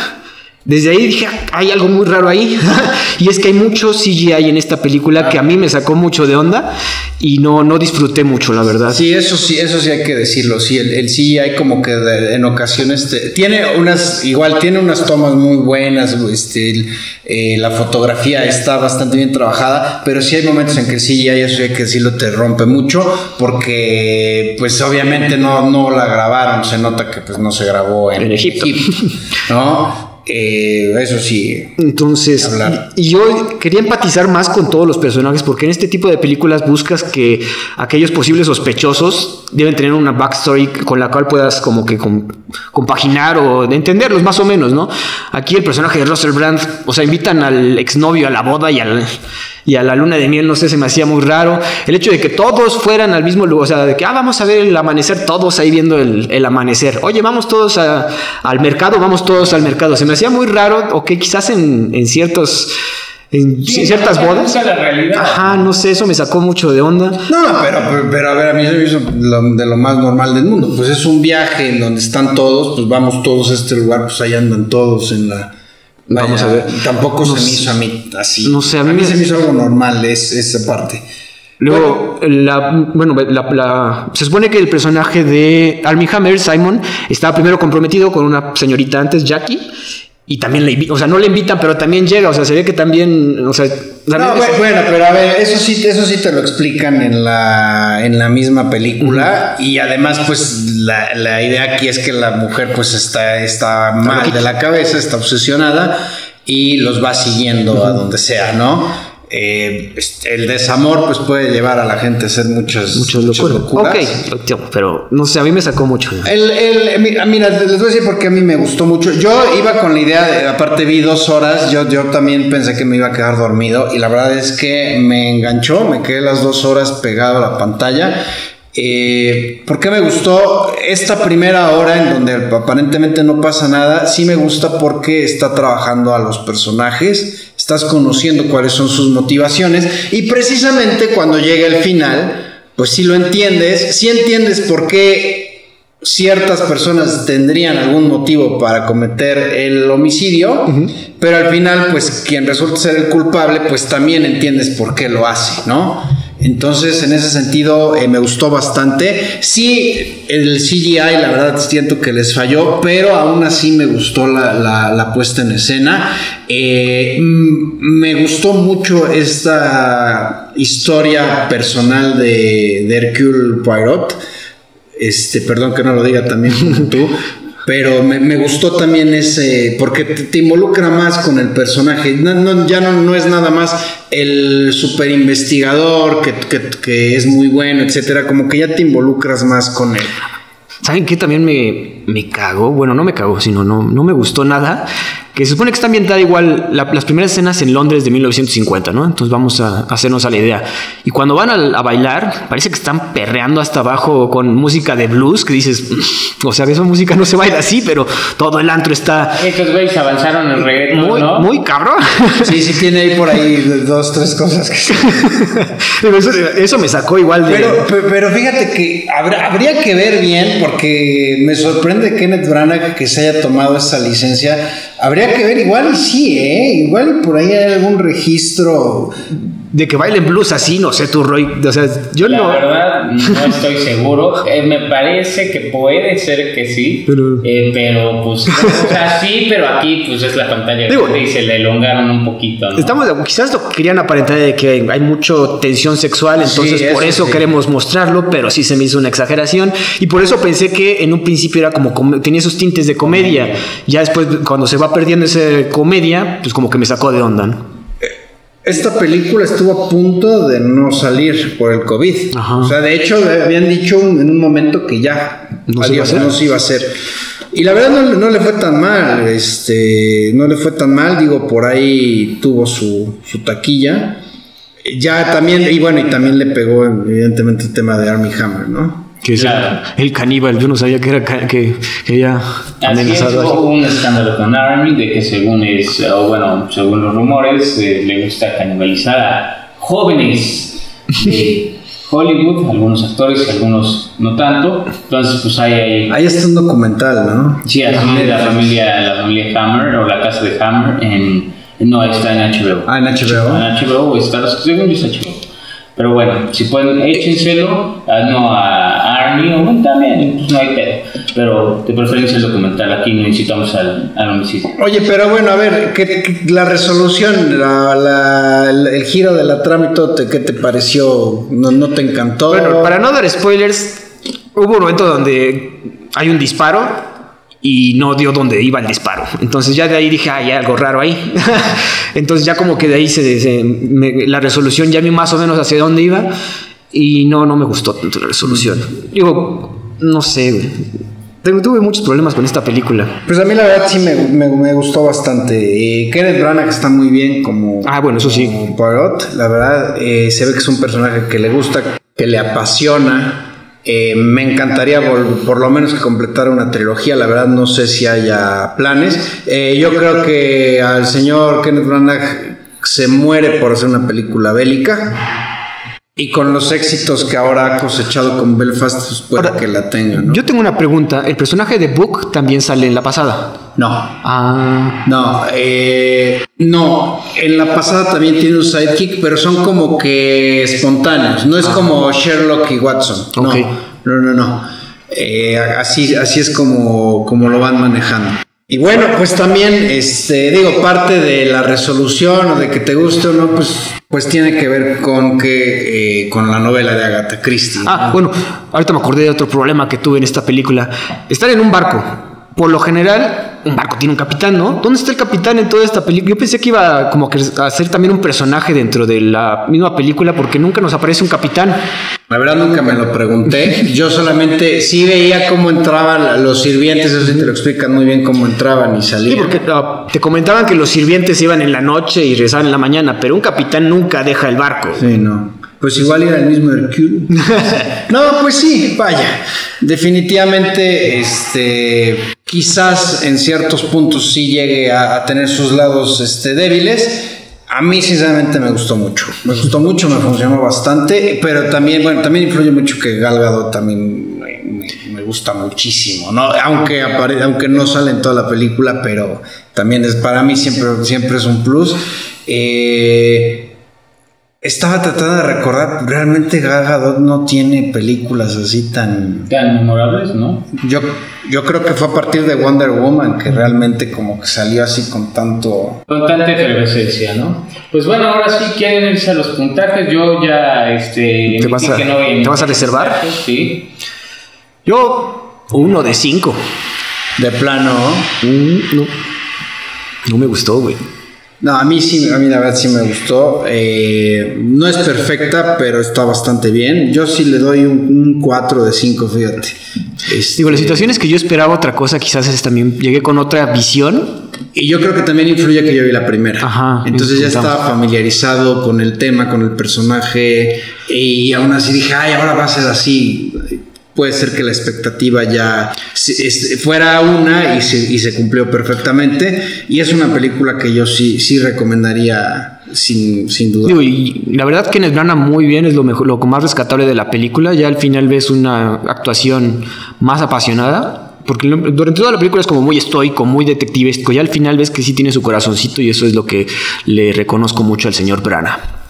Desde ahí dije, "Ah, hay algo muy raro ahí. y es que hay mucho CGI en esta película que a mí me sacó mucho de onda y no, no disfruté mucho, la verdad. Sí, eso sí, eso sí hay que decirlo. Sí, el, el CGI como que de- en ocasiones te- tiene unas, igual tiene unas tomas muy buenas. Este, eh, la fotografía está bastante bien trabajada, pero sí hay momentos en que el CGI, eso sí hay que decirlo, te rompe mucho porque, pues obviamente no, no la grabaron. Se nota que pues no se grabó en, En Egipto. ¿no? Eh, eso sí. Entonces, y, y yo quería empatizar más con todos los personajes, porque en este tipo de películas buscas que aquellos posibles sospechosos deben tener una backstory con la cual puedas como que com- compaginar o de entenderlos más o menos, ¿no? Aquí el personaje de Russell Brand, o sea, invitan al exnovio a la boda y al y a la luna de miel, no sé, se me hacía muy raro. El hecho de que todos fueran al mismo lugar, o sea, de que, ah, vamos a ver el amanecer, todos ahí viendo el, el amanecer. Oye, vamos todos a- al mercado, vamos todos al mercado. Se me hacía muy raro, o que quizás en, en ciertos... En Sí, ciertas bodas. busca la realidad. Ajá, no sé, eso me sacó mucho de onda. No, pero, pero, pero, a ver, a mí se me hizo lo- de lo más normal del mundo. Pues es un viaje en donde están todos, pues vamos todos a este lugar, pues ahí andan todos en la. Vamos a ver. Tampoco No se me hizo a mí así. No sé, a a mí se me hizo algo normal es, esa parte. Luego, la, bueno, la, la- se supone que el personaje de Armie Hammer, Simon, estaba primero comprometido con una señorita antes, Jackie, y también le invitan, o sea, no le invitan, pero también llega, o sea, se ve que también, o sea, también No, es- bueno, pero a ver, eso sí, eso sí te lo explican en la, en la misma película. Y además, pues, la, la idea aquí es que la mujer, pues, está, está mal de la cabeza, está obsesionada y los va siguiendo a donde sea, ¿no? Eh, el desamor, pues, puede llevar a la gente a hacer muchas, muchas locuras. Ok, tío, pero no sé, a mí me sacó mucho. El, el- mi- mira, les voy a decir porque a mí me gustó mucho. Yo iba con la idea, de, aparte vi dos horas, yo, yo también pensé que me iba a quedar dormido y la verdad es que me enganchó, me quedé las dos horas pegado a la pantalla. Eh, ¿Por qué me gustó esta primera hora en donde aparentemente no pasa nada? Sí me gusta porque está trabajando a los personajes, estás conociendo cuáles son sus motivaciones y precisamente cuando llega el final, pues sí lo entiendes, sí entiendes por qué ciertas personas tendrían algún motivo para cometer el homicidio, pero al final, pues quien resulta ser el culpable, pues también entiendes por qué lo hace, ¿no? Entonces, en ese sentido, eh, me gustó bastante. Sí, el CGI, la verdad, siento que les falló, pero aún así me gustó la, puesta en escena. Eh, mm, me gustó mucho esta historia personal de, de Hercule Poirot. Este, perdón que no lo diga también tú, pero me, me gustó también ese, porque te, te involucra más con el personaje. No, no, ya no, no es nada más el super investigador que, que- que es muy bueno, etcétera, como que ya te involucras más con él. ¿Saben qué también me, me cagó? Bueno, no me cagó, sino no, no me gustó nada. Que se supone que está ambientada igual la- las primeras escenas en Londres de 1950, ¿no? Entonces vamos a hacernos a la idea. Y cuando van a, a bailar, parece que están perreando hasta abajo con música de blues, que dices, o sea, esa música no se baila así, pero todo el antro está Estos güeyes avanzaron en reggaetón, muy, ¿no? muy cabrón. Sí, sí tiene ahí por ahí dos, tres cosas que Pero eso, eso me sacó igual de... Pero, pe- pero fíjate que habrá- habría que ver bien, porque me sorprende Kenneth Branagh que se haya tomado esa licencia. Habría que ver, igual sí, ¿eh? Igual por ahí hay algún registro. De que bailen blues así, no sé tú, Roy. O sea, yo La no... verdad, no estoy seguro. Eh, me parece que puede ser que sí. Pero- eh, pero pues, o sea, sí, pero aquí pues es la pantalla Digo- y se le elongaron un poquito. ¿no? Estamos, quizás lo que querían aparentar de que hay mucho tensión sexual, entonces Sí, por eso eso sí. queremos mostrarlo, pero sí se me hizo una exageración y por eso pensé que en un principio era como com- tenía esos tintes de comedia. Ya después cuando se va perdiendo esa comedia, pues como que me sacó de onda. ¿no? Esta película estuvo a punto de no salir por el COVID. Ajá. O sea, de hecho, habían dicho en un momento que ya No se iba a adiós, hacer. no se iba a hacer. Y la verdad no, no le fue tan mal, este, no le fue tan mal, digo, por ahí tuvo su, su taquilla. Ya también, y bueno, y también le pegó evidentemente el tema de Army Hammer, ¿no? Que es el- Claro. el, caníbal, yo no sabía que era que, que ya Así es, hubo un escándalo con Army de que según es, o bueno, según los rumores, eh, le gusta canibalizar a jóvenes de Hollywood, algunos actores, algunos no tanto. Entonces, pues hay ahí. Ahí está un documental, ¿no? Sí, así es la familia, la familia Hammer o la casa de Hammer en, no está en HBO. Ah, en HBO. En HBO está, según yo está HBO. Pero bueno, si pueden, échenselo, ah, no a Army o bueno, también, pues no hay pedo. Pero de preferencia el documental, aquí no incitamos al, al homicidio. Oye, pero bueno, a ver, ¿qué, qué- la resolución, la, la- el, el giro de la trama y todo, te- ¿qué te pareció? ¿No, no te encantó? Bueno, para no dar spoilers, hubo un momento donde hay un disparo y no dio donde iba el disparo. Entonces ya de ahí dije, ah, hay algo raro ahí. Entonces ya como que de ahí se, se- me- la resolución ya vi más o menos hacia dónde iba y no, no me gustó tanto la resolución. Digo, no sé, güey. Tuve muchos problemas con esta película. Pues a mí la verdad sí me, me- me gustó bastante. Eh, Kenneth Branagh está muy bien como, Ah, bueno, eso sí. como Poirot. La verdad, eh, se ve que es un personaje que le gusta, que le apasiona. Eh, me encantaría vol- por lo menos que completara una trilogía. La verdad no sé si haya planes. Eh, yo creo que al señor Kenneth Branagh se muere por hacer una película bélica. Y con los éxitos que ahora ha cosechado con Belfast, pues puede Ahora, que la tenga, ¿no? Yo tengo una pregunta. ¿El personaje de Book también sale en la pasada? No. Ah, No, eh, no, en la pasada también tiene un sidekick, pero son como que espontáneos, no es como Sherlock y Watson. No, no, no, no. Eh, así, así es como, como lo van manejando. Y bueno, pues también, este, digo, parte de la resolución o de que te guste o no, pues, pues tiene que ver con que, eh, con la novela de Agatha Christie. Ah, bueno, ahorita me acordé de otro problema que tuve en esta película. Estar en un barco. Por lo general, un barco tiene un capitán, ¿no? ¿Dónde está el capitán en toda esta película? Yo pensé que iba como que a ser también un personaje dentro de la misma película porque nunca nos aparece un capitán. La verdad nunca me lo pregunté. Yo solamente sí veía cómo entraban los sirvientes, eso sí te lo explican muy bien cómo entraban y Sí, salían. porque ah, te comentaban que los sirvientes iban en la noche y regresaban en la mañana, pero un capitán nunca deja el barco. Sí, no. Pues igual era el mismo Hercule. no, pues sí, vaya. Definitivamente, este, quizás en ciertos puntos sí llegue a, tener sus lados este, débiles. A mí sinceramente me gustó mucho. Me gustó mucho, me funcionó bastante, pero también, bueno, también influye mucho que Gal Gadot también me, me- gusta muchísimo, ¿no? Aunque aunque no sale en toda la película, pero también es para mí siempre, siempre es un plus. Eh, estaba tratando de recordar, realmente Gal Gadot no tiene películas así tan... Tan memorables, ¿no? Yo, yo creo que fue a partir de Wonder Woman que realmente como que salió así con tanto... Con tanta efervescencia, ¿no? Pues bueno, ahora sí quieren irse a los puntajes. Yo ya, este. ¿Te vas a- que no voy te vas a reservar? puntajes, Sí. Yo, uno de cinco. De plano. Mm, no, no me gustó, güey. No, a mí sí, a mí la verdad sí me gustó. Eh, no es perfecta, pero está bastante bien. Yo sí le doy un, 4 de 5, fíjate. Este, Digo, la situación es que yo esperaba otra cosa, quizás es también llegué con otra visión Y yo creo que también influye que yo vi la primera. Ajá, Entonces ya estaba familiarizado con el tema, con el personaje. Y aún así dije, ay, ahora va a ser así. Puede ser que la expectativa ya fuera una y se, y se cumplió perfectamente. Y es una película que yo sí, sí recomendaría sin, sin duda. Digo, y la verdad que Branagh muy bien, es lo mejor, lo más rescatable de la película. Ya al final ves una actuación más apasionada. Porque durante toda la película es como muy estoico, muy detectivesco. Ya al final ves que sí tiene su corazoncito y eso es lo que le reconozco mucho al señor Branagh.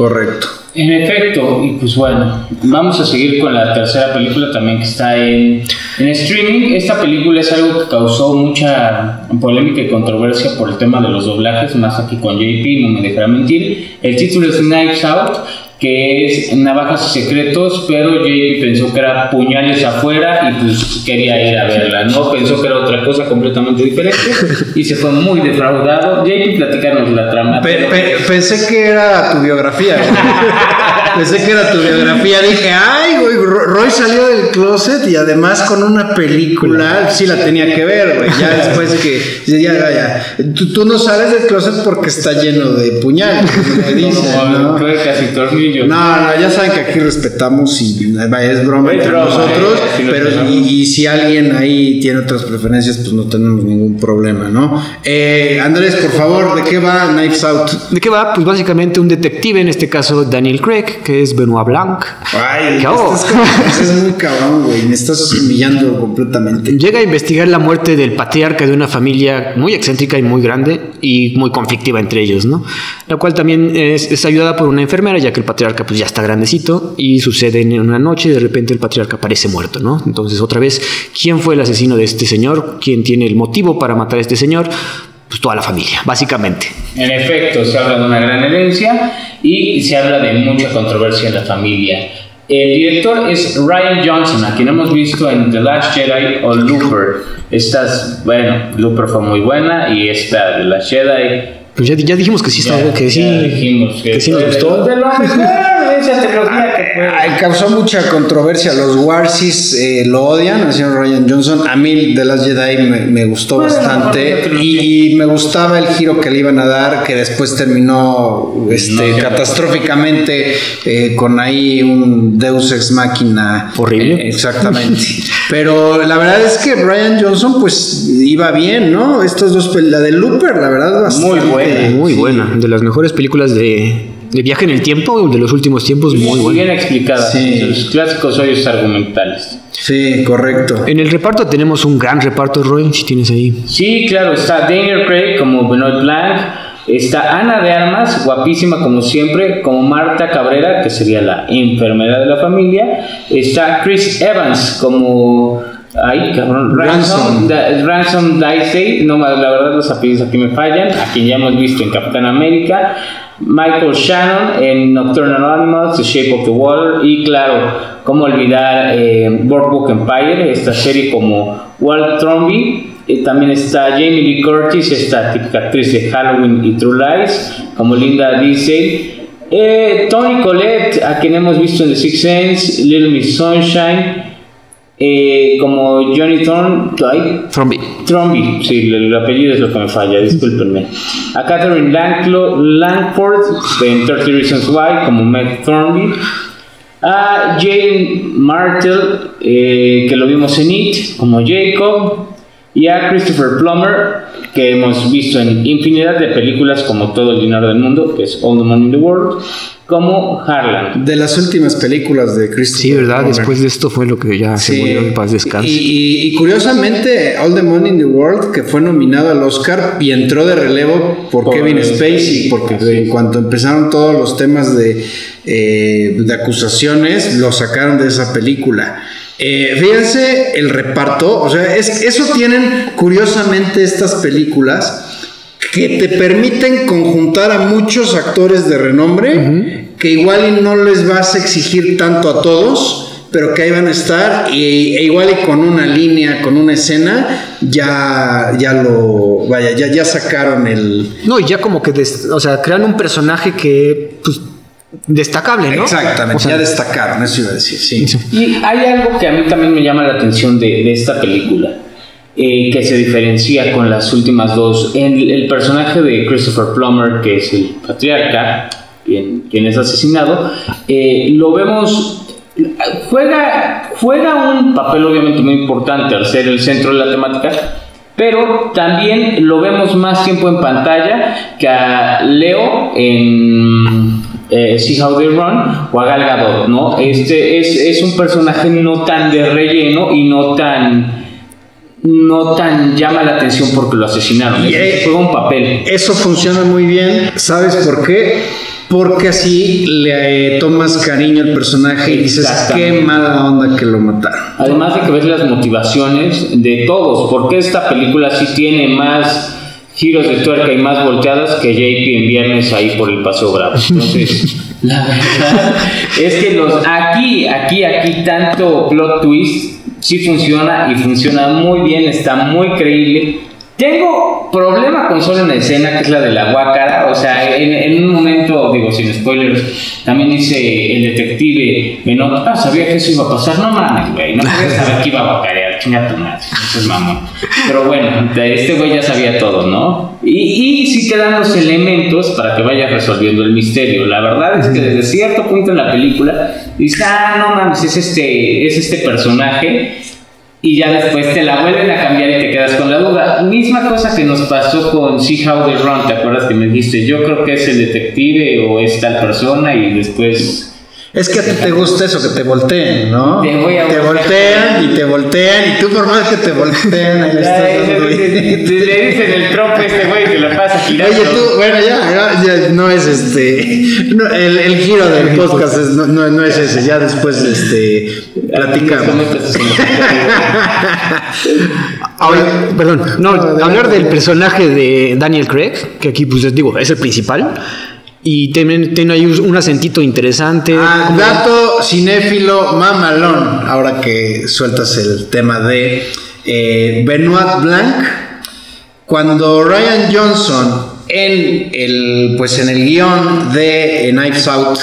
Correcto. En efecto, y pues bueno, vamos a seguir con la tercera película también que está en, en streaming. Esta película es algo que causó mucha polémica y controversia por el tema de los doblajes, más aquí con JP, no me dejará mentir. El título es Knives Out, que es Navajas y Secretos, pero JP pensó que era Puñales afuera y pues quería ir a verla, ¿no? Pensó que era otra cosa completamente diferente y se fue muy defraudado. JP, platicarnos la trama. Pe- pe- pensé que era tu biografía. pensé que era tu biografía. Dije, ay, güey, Ro- Roy salió del closet y además con una película. Sí la tenía que ver, güey. Ya después que. Ya, ya, ya. Tú, tú no sales del closet porque está lleno de puñales, ¿no? No, no, ya saben que aquí respetamos y vaya, es broma entre nosotros, eh, pero y si alguien ahí tiene otras preferencias, pues no tenemos ningún problema, ¿no? Eh, Andrés, por favor, ¿de qué va Knives Out? ¿De qué va? Pues básicamente un detective, en este caso Daniel Craig, que es Benoit Blanc. Ay, ¿Qué hago? estás, como- estás muy cabrón, güey, me estás humillando completamente. Llega a investigar la muerte del patriarca de una familia muy excéntrica y muy grande y muy conflictiva entre ellos, ¿no? La cual también es, es ayudada por una enfermera, ya que el patriarca pues ya está grandecito y sucede en una noche y de repente el patriarca aparece muerto, ¿no? Entonces otra vez, ¿quién fue el asesino de este señor? ¿Quién tiene el motivo para matar a este señor? Pues toda la familia, básicamente. En efecto, se habla de una gran herencia y se habla de mucha controversia en la familia. El director es Ryan Johnson, a quien hemos visto en The Last Jedi o Looper. Estas, bueno, Looper fue muy buena y esta The Last Jedi. Pues ya, ya dijimos que sí, ya- estaba, que sí, ya dijimos que sí nos gustó. de esa trilogía que fue. Ay, causó mucha controversia. Los Warsis eh, lo odian, el señor Ryan Johnson. A mí de las Jedi me, me gustó Bueno, bastante. Y, y me gustaba el giro que le iban a dar, que después terminó este, catastróficamente eh, con ahí un Deus Ex Máquina. Horrible. Eh, exactamente. Pero la verdad es que Ryan Johnson, pues iba bien, ¿no? Estos dos, la de Looper, la verdad, bastante. Muy buena. Muy Sí. buena, de las mejores películas de, de viaje en el tiempo de los últimos tiempos, muy Muy buena. bien explicada. Sí. Sus clásicos hoyos argumentales. Sí, correcto. En el reparto tenemos un gran reparto, Roy, si tienes ahí. Sí, claro, está Daniel Craig como Benoit Blanc, está Ana de Armas, guapísima como siempre, como Marta Cabrera, que sería la enfermera de la familia, está Chris Evans como... Ay, cabrón, Ransom. Ransom, Da- Ransom Dicey, no, la verdad los apellidos aquí me fallan, a quien ya hemos visto en Capitán América, Michael Shannon en Nocturnal Animals, The Shape of the Water y claro, cómo olvidar eh, Boardwalk Empire, esta serie como Walt Tromby, eh, también está Jamie Lee Curtis, esta típica actriz de Halloween y True Lies, como Linda Dice. Eh, Tony Collette, a quien hemos visto en The Sixth Sense, Little Miss Sunshine, eh, como Johnny Thorne, ay, Fromby. Tromby, sí, el, el apellido es lo que me falla, discúlpenme. A Catherine Langlo- Langford en 30 Reasons Why como Meg Thornby. A Jane Martell, eh, que lo vimos en It, como Jacob. Y a Christopher Plummer, que hemos visto en infinidad de películas como Todo el dinero del mundo, que es All the Money in the World, como Harlan. De las últimas películas de Christopher Sí, ¿verdad? Después de esto fue lo que ya se Sí. murió en paz descanse. Y, y- y curiosamente, All the Money in the World, que fue nominado al Oscar y entró de relevo por, Por Kevin Spacey, Spacey, porque así en cuanto empezaron todos los temas de, eh, de acusaciones, lo sacaron de esa película. Eh, fíjense el reparto, o sea, es, eso tienen curiosamente estas películas que te permiten conjuntar a muchos actores de renombre, que igual y no les vas a exigir tanto a todos, pero que ahí van a estar, y, e igual y con una línea, con una escena, ya, ya lo, vaya, ya, ya sacaron el... No, y ya como que, des- o sea, crean un personaje que, pues, destacable, ¿no? Exactamente, O sea, ya destacaron, eso iba a decir, sí. Y hay algo que a mí también me llama la atención de, de esta película. eh, que se diferencia con las últimas dos. En el personaje de Christopher Plummer, que es el patriarca, quien, quien es asesinado, eh, lo vemos juega, juega un papel obviamente muy importante al ser el centro de la temática, pero también lo vemos más tiempo en pantalla que a Leo en eh, See How They Run o a Gal Gadot, ¿no? Este es, es un personaje no tan de relleno y no tan no tan llama la atención porque lo asesinaron. Y juega un papel. Eso funciona muy bien. ¿Sabes por qué? Porque así le eh, tomas cariño al personaje y dices qué mala onda que lo mataron. Además de que ves las motivaciones de todos, porque esta película sí tiene más giros de tuerca y más volteadas que JP en viernes ahí por el Paseo Bravo. Entonces, la verdad es que los aquí, aquí, aquí, tanto plot twist sí funciona y funciona muy bien, está muy creíble tengo problema con solo una escena que es la de la guacara. O sea, en, un momento, digo, sin spoilers, también dice el detective Menot, ah, sabía que eso iba a pasar. No mames, güey, no podía saber que iba a guacarear. Chinga tu madre, eso es mamón. Pero bueno, este güey ya sabía todo, ¿no? Y, y sí te dan los elementos para que vayas resolviendo el misterio. La verdad es que desde cierto punto en la película dices, ah, no mames, es este, es este personaje y ya después te la vuelven a cambiar y te quedas con la duda. Misma cosa que nos pasó con See How They Run, ¿te acuerdas que me dijiste? Yo creo que es el detective o es tal persona y después es que a ti te gusta eso, que te volteen, ¿no? Te, voy a te voltean y te voltean y tú por más que te voltean, ahí le estás dando Le dicen el trope este güey que lo pasa girando. Oye, tú, bueno, ya, ya, no es este, no, el, el, giro del podcast es, no, no, es ese, ya después este, platicamos. Ahora, perdón, no, hablar del personaje de Daniel Craig, que aquí pues digo, es el principal. Y también tiene ahí un acentito interesante. Ah, dato cinéfilo mamalón. Ahora que sueltas el tema de eh, Benoit Blanc. Cuando Ryan Johnson en el, pues en el guion de Knives Out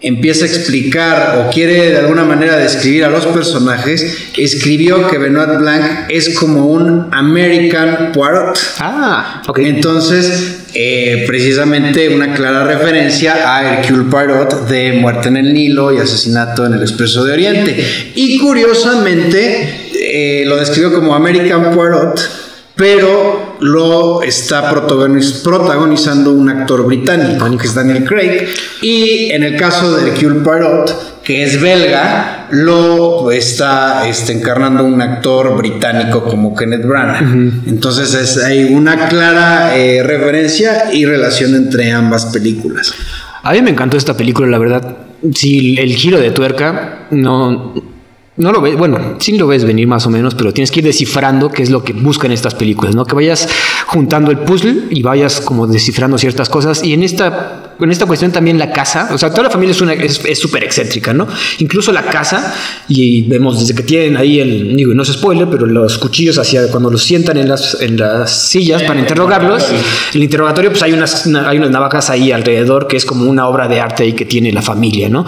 empieza a explicar o quiere de alguna manera describir a los personajes, escribió que Benoit Blanc es como un American Poirot. Ah, ok. Entonces, eh, precisamente una clara referencia a Hercule Poirot de Muerte en el Nilo y Asesinato en el Expreso de Oriente. Y curiosamente, eh, lo describió como American Poirot pero lo está protagonizando un actor británico, que es Daniel Craig, y en el caso de Hercule Poirot, que es belga, lo está, está encarnando un actor británico como Kenneth Branagh. Entonces hay una clara eh, referencia y relación entre ambas películas. A mí me encantó esta película, la verdad. Si el giro de tuerca no no lo ves, bueno, sí lo ves venir más o menos, pero tienes que ir descifrando qué es lo que buscan estas películas, ¿no? Que vayas juntando el puzzle y vayas como descifrando ciertas cosas. Y en esta, en esta cuestión también la casa, o sea, toda la familia es una, es súper excéntrica, ¿no? Incluso la casa, y vemos desde que tienen ahí el, digo, no es spoiler, pero los cuchillos hacia cuando los sientan en las, en las sillas para interrogarlos, el interrogatorio, pues hay unas, hay unas navajas ahí alrededor que es como una obra de arte ahí que tiene la familia, ¿no?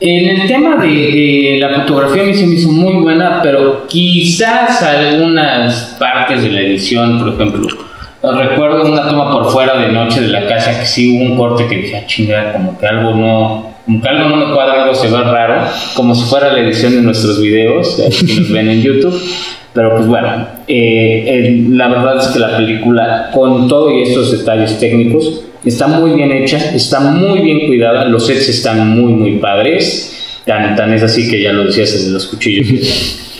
En el tema de, la fotografía a mí se me hizo muy buena, pero quizás algunas partes de la edición, por ejemplo, recuerdo una toma por fuera de noche de la casa que sí hubo un corte que dije, ah, chingada, como que algo no, como que algo no me cuadra, algo se ve raro, como si fuera la edición de nuestros videos, que nos ven en YouTube. Pero pues bueno, eh, la verdad es que la película, con todo y estos detalles técnicos, Está muy bien hecha, está muy bien cuidada, los sets están muy, muy padres. Tan, tan es así que ya lo decías, el de los cuchillos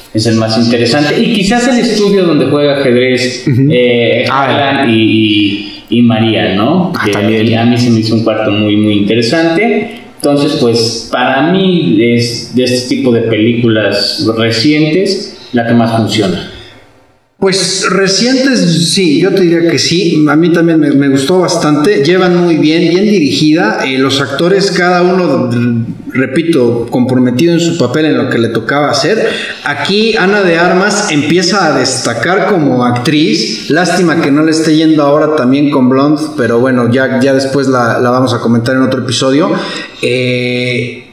es el más interesante. Y quizás el estudio donde juega ajedrez eh, ah, y, y, María, ¿no? Ah, también. a mí se me hizo un cuarto muy, muy interesante. Entonces, pues para mí es de este tipo de películas recientes la que más funciona. Pues recientes, sí, yo te diría que sí. A mí también me, gustó bastante. Llevan muy bien, bien dirigida. Eh, los actores, cada uno, repito, comprometido en su papel en lo que le tocaba hacer. Aquí Ana de Armas empieza a destacar como actriz. Lástima que no le esté yendo ahora también con Blonde, pero bueno, ya, ya después la, vamos a comentar en otro episodio. Eh,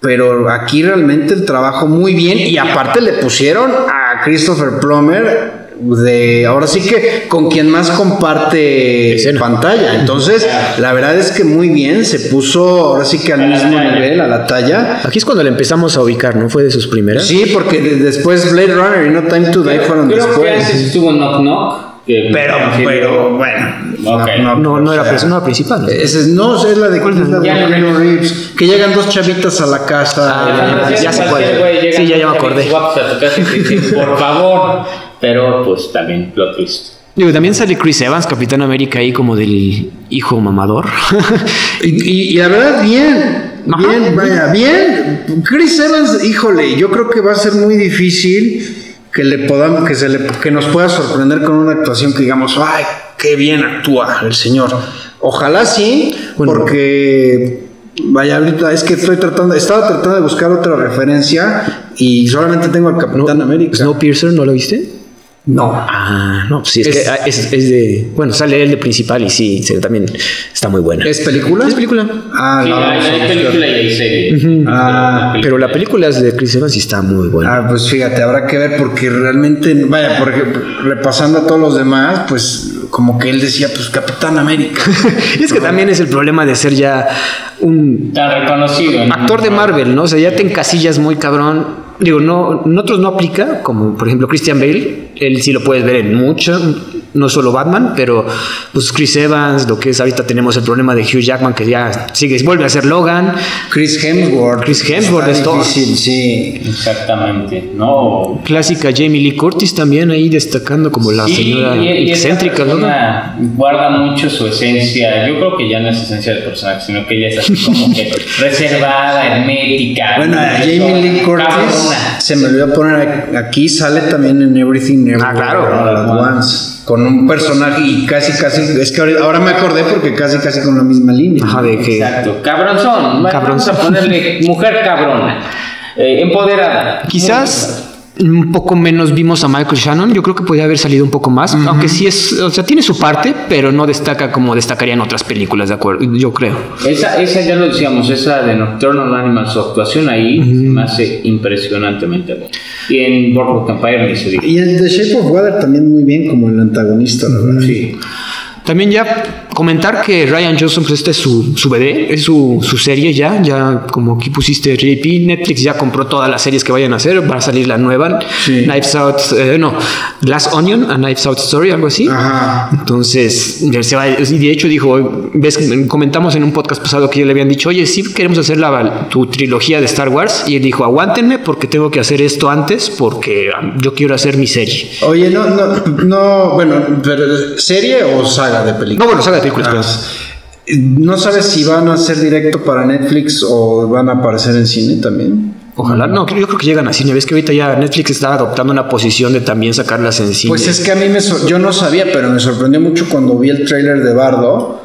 pero aquí realmente el trabajo muy bien y aparte le pusieron a Christopher Plummer de ahora sí que con quien más comparte Escena. pantalla. Entonces, la verdad es que muy bien, se puso ahora sí que al mismo nivel, a la talla. Aquí es cuando le empezamos a ubicar, ¿no? Fue de sus primeras. Sí, porque de- después Blade Runner y No Time to Die fueron Creo que después. antes estuvo Knock Knock. que- Pero, bueno. No, no o era sea, persona principal. ¿no? Ese es, no, es la de, ¿Cuál es? la de Keanu Reeves. Que llegan dos chavitas a la casa. Ah, eh, ya sé cuál. Sí, ya- ya me acordé. por favor. Pero pues también plot twist. Digo, también sale Chris Evans, Capitán América, ahí como del hijo mamador. Y, y- y la verdad, bien. Ajá. Bien, vaya, bien. Chris Evans, híjole, yo creo que va a ser muy difícil que le podamos, que se le, que nos pueda sorprender con una actuación que digamos, ay, qué bien actúa el señor. Ojalá sí, Bueno. porque vaya, ahorita es que estoy tratando, estaba tratando de buscar otra referencia y solamente tengo al Capitán América. Snowpiercer, ¿no lo viste? No. Ah, no, pues sí, es, Es- que ah, es, es de. Bueno, sale él de principal y sí, sí, también está muy buena. ¿Es película? Es película. Ah, Sí, no, hay, hay película y hay serie. Ah, Pero la película es de Chris Evans y está muy buena. Ah, pues fíjate, habrá que ver porque realmente, vaya, porque repasando a todos los demás, pues como que él decía, pues Capitán América. Y es que también es el problema de ser ya un Tan reconocido. ¿no? actor de Marvel, ¿no? O sea, ya te encasillas muy cabrón. Digo, no, en otros no aplica, como por ejemplo Christian Bale, él sí lo puedes ver en mucho, no solo Batman, pero pues Chris Evans, lo que es ahorita tenemos el problema de Hugh Jackman que ya sigue, vuelve a ser Logan. Chris Hemsworth. Chris Hemsworth es todo. difícil, sí. Exactamente. No. Clásica Jamie Lee Curtis también ahí destacando como la Sí, señora y- excéntrica, ¿no? Guarda mucho su esencia. Yo creo que ya no es esencia del personaje, sino que ella es así como que reservada, hermética. Bueno, a Jamie Lee Curtis cabrona. se me olvidó poner aquí, sale también en Everything Everywhere Ah, claro. All at Once. Con un personaje y casi, casi, es que ahora, me acordé porque casi, casi con la misma línea. Ajá, de que Exacto. Cabronzón. Vamos a ponerle mujer cabrona. Eh, empoderada. Quizás un poco menos vimos a Michael Shannon. Yo creo que podría haber salido un poco más, aunque sí es, o sea, tiene su parte, pero no destaca como destacaría en otras películas, de acuerdo. Yo creo. Esa, esa ya lo decíamos, esa de Nocturnal Animals, su actuación ahí me hace impresionantemente buena. Y en Boardwalk Empire ni se diga. Y en The Shape of Water también muy bien como el antagonista, la verdad. Sí. También ya comentar que Ryan Johnson, pues este es su, su bebé, es su, su serie ya, ya como aquí pusiste JP, Netflix ya compró todas las series que vayan a hacer, va a salir la nueva, Sí. Knives Out, eh, no, Glass Onion, a Knives Out Story, algo así. Ajá. Entonces, ya se va, y de hecho dijo, ves, comentamos en un podcast pasado que ya le habían dicho, oye, sí queremos hacer la, tu trilogía de Star Wars, y él dijo, aguántenme porque tengo que hacer esto antes, porque ah, yo quiero hacer mi serie. Oye, no, no, no, bueno, pero ¿serie o saga de películas? No, bueno, saga de películas, ¿No sabes si van a ser directo para Netflix o van a aparecer en cine también? Ojalá, no, yo creo que llegan a cine. Ves que ahorita ya Netflix está adoptando una posición de también sacarlas en cine. Pues es que a mí me sor- yo no sabía, pero me sorprendió mucho cuando vi el tráiler de Bardo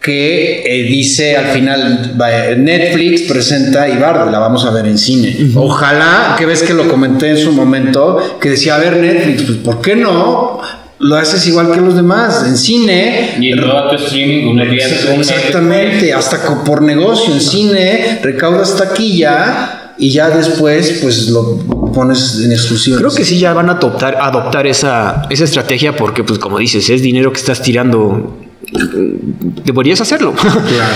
que eh, dice al final Netflix presenta y Bardo la vamos a ver en cine. Ojalá que ves que lo comenté en su momento que decía a ver Netflix, pues ¿por qué no? Lo haces igual que los demás en cine. Y en todo tu streaming, un día Exactamente, hasta por negocio en cine, recaudas taquilla y ya después pues lo pones en exclusiva. Creo que sí ya van a adoptar, adoptar esa, esa estrategia porque, pues como dices, es dinero que estás tirando. Deberías hacerlo. Claro.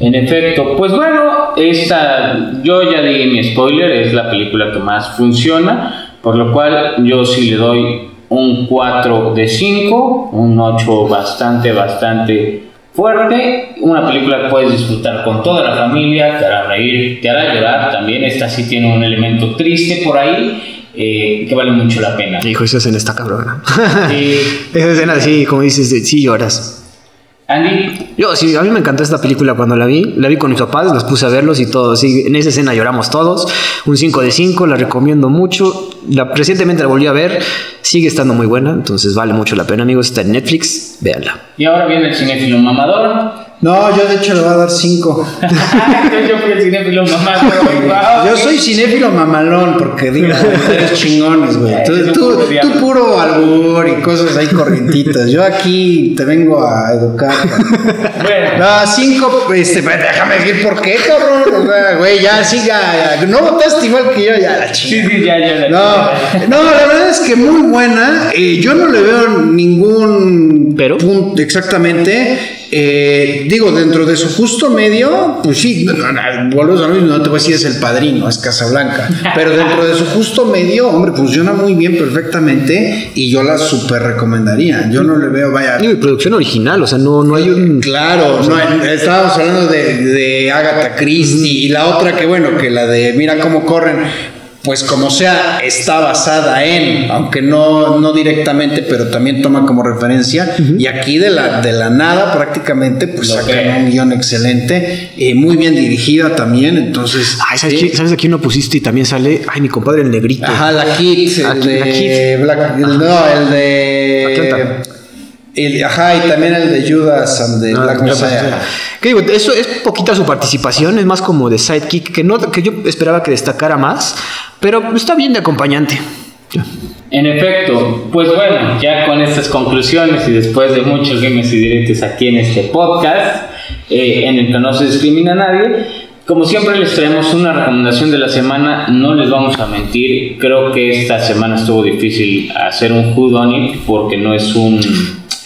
En efecto, pues bueno, esta, yo ya di mi spoiler, es la película que más funciona, por lo cual yo sí le doy un 4 de 5, un 8 bastante, bastante fuerte, una película que puedes disfrutar con toda la familia, te hará reír, te hará llorar también, esta sí tiene un elemento triste por ahí, eh, que vale mucho la pena. Hijo, esa escena está cabrona. Sí. esa escena, sí, como dices, sí lloras. Andy, Yo, sí, a mí me encantó esta película cuando la vi. La vi con mis papás, los puse a verlos y todo. Sí, en esa escena lloramos todos. Un 5 de 5, la recomiendo mucho. La, recientemente la volví a ver. Sigue estando muy buena, entonces vale mucho la pena, amigos. Está en Netflix, véanla. y ahora viene el cinéfilo mamador, No, yo de hecho le voy a dar 5. yo fui el cinéfilo mamalón. Yo soy cinéfilo mamalón porque digo, eres chingones, güey. Tú, tú, tú, puro albur y cosas ahí corrientitas. Yo aquí te vengo a educar. Bueno. No, 5, este, déjame decir por qué, cabrón. O sea, güey, ya siga. No votaste igual que yo, ya la chica. Sí, sí, ya, ya. no, no, la verdad es que muy buena. Eh, yo no le veo ningún ¿Pero? punto exactamente. Eh, digo, dentro de su justo medio, pues sí, no, a mismo, no te voy a decir es el padrino, es Casablanca, pero dentro de su justo medio, hombre, funciona muy bien, perfectamente, y yo la super recomendaría. Yo no le veo, vaya. Y producción original, o sea, no, no hay un. Claro, no, estábamos hablando de, de Agatha Christie, y la otra que, bueno, que la de Mira cómo corren pues como sea, está basada en, aunque no, no directamente, pero también toma como referencia. Y aquí de la, de la nada prácticamente, pues sacan un guion excelente, y muy bien dirigida también. Entonces. Ay, ¿sabes, quién, ¿sabes a quién lo pusiste? Y también sale, ay, mi compadre el negrito. Ajá, la Kid, el de. Black, no, el de. Y, ajá, y también el de Judas and the ah, Black Messiah. ¿Qué digo? Eso es poquita su participación, es más como de sidekick, que, no, que yo esperaba que destacara más, pero está bien de acompañante. En efecto, pues bueno, ya con estas conclusiones y después de muchos games y directos aquí en este podcast, eh, en el que no se discrimina a nadie, como siempre les traemos una recomendación de la semana, no les vamos a mentir, creo que esta semana estuvo difícil hacer un Who Done It porque no es un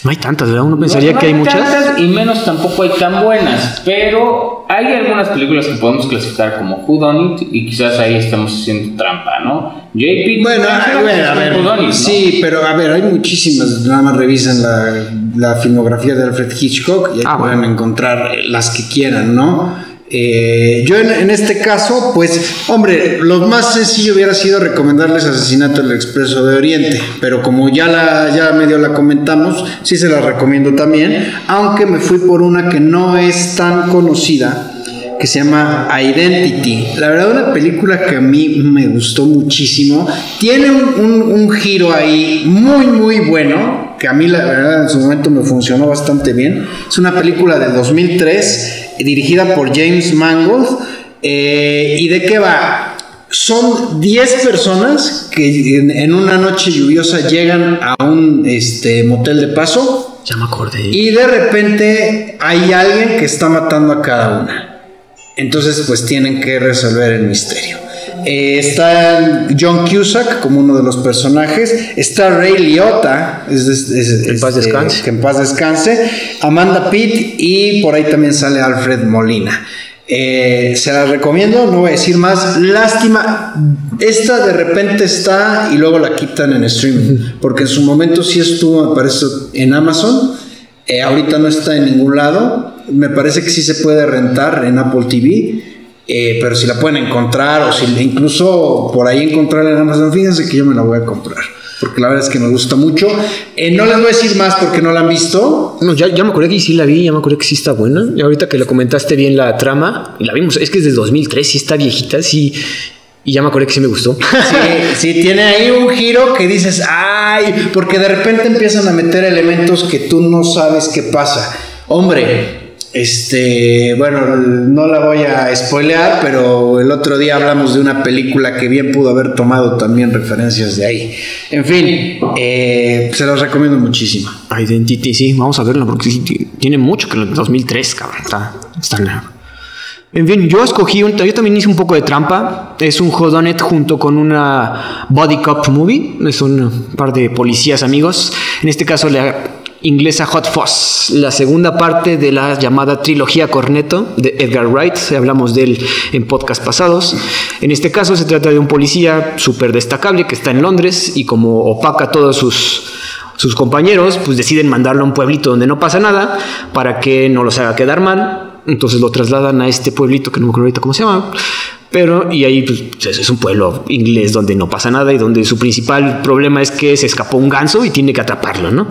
no hay tantas, ¿verdad? Uno pensaría que hay, hay muchas. y menos tampoco hay tan buenas. Pero hay algunas películas que podemos clasificar como Who Done It y quizás ahí estamos haciendo trampa, ¿no? JP. Bueno, a ver, a ver. Sí, pero a ver, hay muchísimas. Nada más revisen la, la filmografía de Alfred Hitchcock y ahí ah, pueden encontrar las que quieran, ¿no? Eh, yo en, este caso, pues, hombre, lo más sencillo hubiera sido recomendarles Asesinato del Expreso de Oriente, pero como ya, la, ya medio la comentamos, sí se la recomiendo también, aunque me fui por una que no es tan conocida, que se llama Identity. La verdad, una película que a mí me gustó muchísimo. Tiene un, un giro ahí muy, muy bueno, que a mí la verdad en su momento me funcionó bastante bien. Es una película de 2003 dirigida por James Mangold. Eh, ¿Y de qué va? Son 10 personas que en, una noche lluviosa llegan a un este, motel de paso. Ya me acordé. Y de repente hay alguien que está matando a cada una. Entonces, pues tienen que resolver el misterio. Eh, está John Cusack como uno de los personajes. Está Ray Liotta, en paz descanse. que en paz descanse. Amanda Pitt y por ahí también sale Alfred Molina. Eh, se la recomiendo, no voy a decir más. Lástima, esta de repente está y luego la quitan en streaming, porque en su momento sí estuvo, me parece, en Amazon. Eh, ahorita no está en ningún lado. Me parece que sí se puede rentar en Apple TV. Eh, pero si la pueden encontrar o si incluso por ahí encontrarla en Amazon, fíjense que yo me la voy a comprar. Porque la verdad es que me gusta mucho. Eh, no les voy a decir más porque no la han visto. No, ya, ya me acordé que sí la vi, ya me acordé que sí está buena. Y ahorita que le comentaste bien la trama, y la vimos, es que es de 2003, sí está viejita, sí. Y ya me acordé que sí me gustó. Sí, sí, tiene ahí un giro que dices, ay, porque de repente empiezan a meter elementos que tú no sabes qué pasa. Hombre, este, bueno, no la voy a spoilear, pero el otro día hablamos de una película que bien pudo haber tomado también referencias de ahí. En fin, eh, se los recomiendo muchísimo. Identity, sí, vamos a verla porque tiene mucho que en 2003, cabrón. Está, está en fin, yo escogí un. Yo también hice un poco de trampa. Es un Jodonet junto con una Body Cop movie. Es un par de policías amigos. En este caso, la inglesa Hot Fuzz, la segunda parte de la llamada trilogía Corneto de Edgar Wright, hablamos de él en podcast pasados. En este caso se trata de un policía súper destacable que está en Londres y como opaca a todos sus, sus compañeros, pues deciden mandarlo a un pueblito donde no pasa nada para que no los haga quedar mal. Entonces lo trasladan a este pueblito que no me acuerdo ahorita cómo se llama, pero, y ahí pues, es un pueblo inglés donde no pasa nada y donde su principal problema es que se escapó un ganso y tiene que atraparlo, ¿no?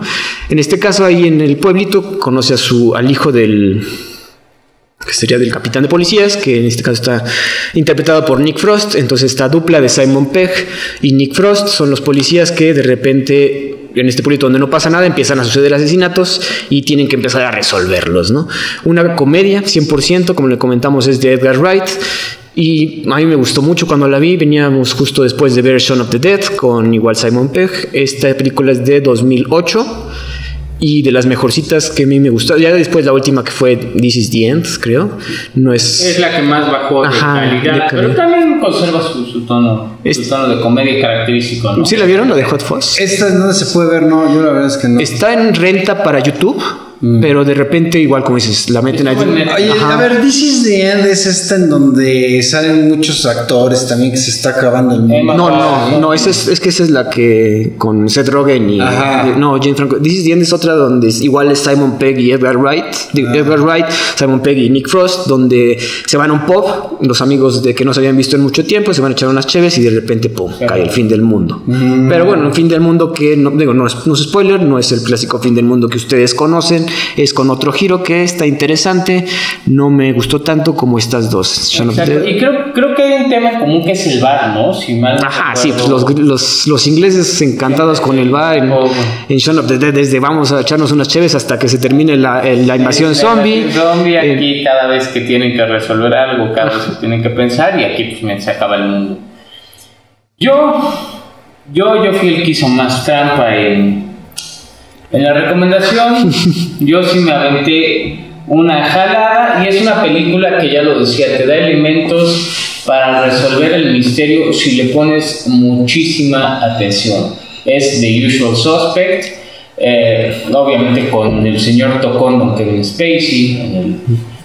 En este caso, ahí en el pueblito, conoce a su, al hijo del, que sería del capitán de policías, que en este caso está interpretado por Nick Frost. Entonces, esta dupla de Simon Pegg y Nick Frost son los policías que de repente en este pueblito donde no pasa nada empiezan a suceder asesinatos y tienen que empezar a resolverlos, ¿no? Una comedia 100%, como le comentamos, es de Edgar Wright. Y a mí me gustó mucho cuando la vi. Veníamos justo después de ver Shaun of the Dead con igual Simon Pegg. Esta película es de 2008 y de las mejorcitas que a mí me gustó. Ya después la última que fue This is the End, creo. No es. Es la que más bajó de, Ajá, calidad, de calidad. pero también conserva su, su tono, Es- su tono de comedia característico, ¿no? ¿Sí la vieron, la de Hot Fuzz? Esta no se puede ver, no, yo la verdad es que no. Está en renta para YouTube, pero de repente, igual como dices, la meten allí. Ajá. a ver, This is the End es esta en donde salen muchos actores también que se está acabando el mundo. No, Ah, no, no, esa es, es que esa es la que con Seth Rogen y. Ajá. No, James Franco. This is the End es otra donde igual es Simon Pegg y Edgar Wright. digo, Edgar Wright, Simon Pegg y Nick Frost, donde se van a un pub, los amigos de que no se habían visto en mucho tiempo, se van a echar unas cheves y de repente, pum, cae el fin del mundo. Pero bueno, un fin del mundo que, no, digo, no es, no es spoiler, no es el clásico fin del mundo que ustedes conocen, es con otro giro que está interesante. No me gustó tanto como estas dos. Exacto. Y creo, creo que hay un tema común que es el bar, ¿no? Si mal no Ajá, sí, pues los, los, los ingleses encantados con el bar en, Oh. en Shaun of the Dead, desde vamos a echarnos unas cheves hasta que se termine la, la invasión zombie. zombie, Eh, aquí cada vez que tienen que resolver algo, cada vez que tienen que pensar y aquí pues se acaba el mundo. Yo, yo, yo fui el que hizo más trampa en, en la recomendación. Yo sí me aventé una jalada y es una película que ya lo decía, te da elementos para resolver el misterio si le pones muchísima atención. Es The Usual Suspect, eh, obviamente con el señor Tocón, Don Kevin Spacey, en el,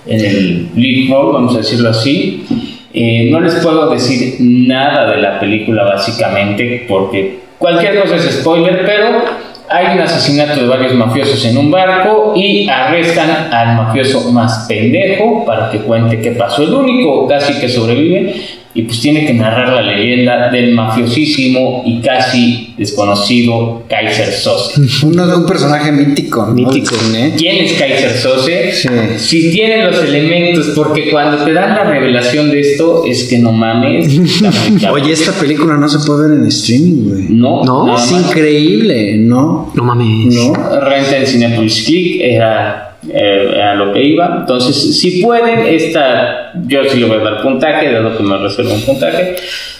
en el lead role, vamos a decirlo así. Eh, no les puedo decir nada de la película básicamente porque cualquier cosa es spoiler, pero hay un asesinato de varios mafiosos en un barco y arrestan al mafioso más pendejo para que cuente qué pasó. El único casi que sobrevive y pues tiene que narrar la leyenda del mafiosísimo y casi desconocido Kaiser Sose. Uno de un personaje mítico. ¿no? Mítico. ¿Quién es Kaiser Sose? Sí. Si tiene los elementos, porque cuando te dan la revelación de esto, es que no mames. Oye, esta película no se puede ver en streaming, güey. no, ¿No? Es más. increíble, ¿no? No mames. No. Renta en Cinepolis Click era, eh, era lo que iba. Entonces, si pueden, esta yo sí le voy a dar puntaje, dado que me reservo un puntaje.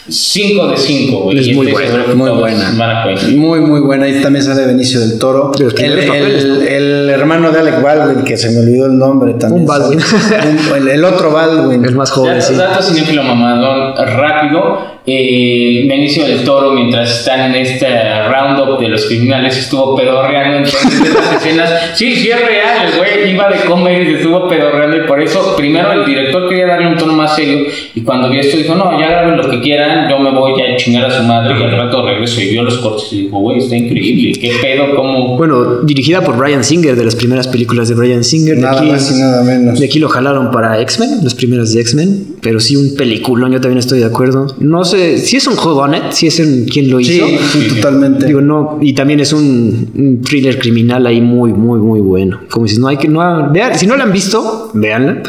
5 de 5, güey. Es muy estoy buena, Muy buena. van a coincidir. Muy, muy buena. Ahí también sale Benicio del Toro. El, el- el hermano de Alec Baldwin, que se me olvidó el nombre también. Un Baldwin. el, el otro Baldwin. El más joven, Dato, sí. dato cinéfilo mamadón rápido. Eh, Benicio del Toro, mientras están en este roundup de los criminales, estuvo pedorreando entonces de las escenas. Sí, sí es real, el güey iba de comer y se estuvo pedorreando. Y por eso, primero el director quería darle un tono más serio. Y cuando vio esto, dijo: No, ya graben lo que quieran, yo me voy a chingar a su madre. Y al rato regreso y vio los cortes y dijo: Güey, está increíble, qué pedo, cómo. Bueno, dirigida por Brian Singer, de las primeras películas de Brian Singer. De Nada aquí, más y nada menos. de aquí lo jalaron para X-Men, las primeras de X-Men, pero sí un peliculón, yo también estoy de acuerdo. No sé, si es un Jodonet, si es en quien lo hizo. Sí, sí, totalmente. Digo, no, y también es un, un thriller criminal ahí muy, muy, muy bueno. Como dices, no hay que, no, vean, si no la han visto, véanla.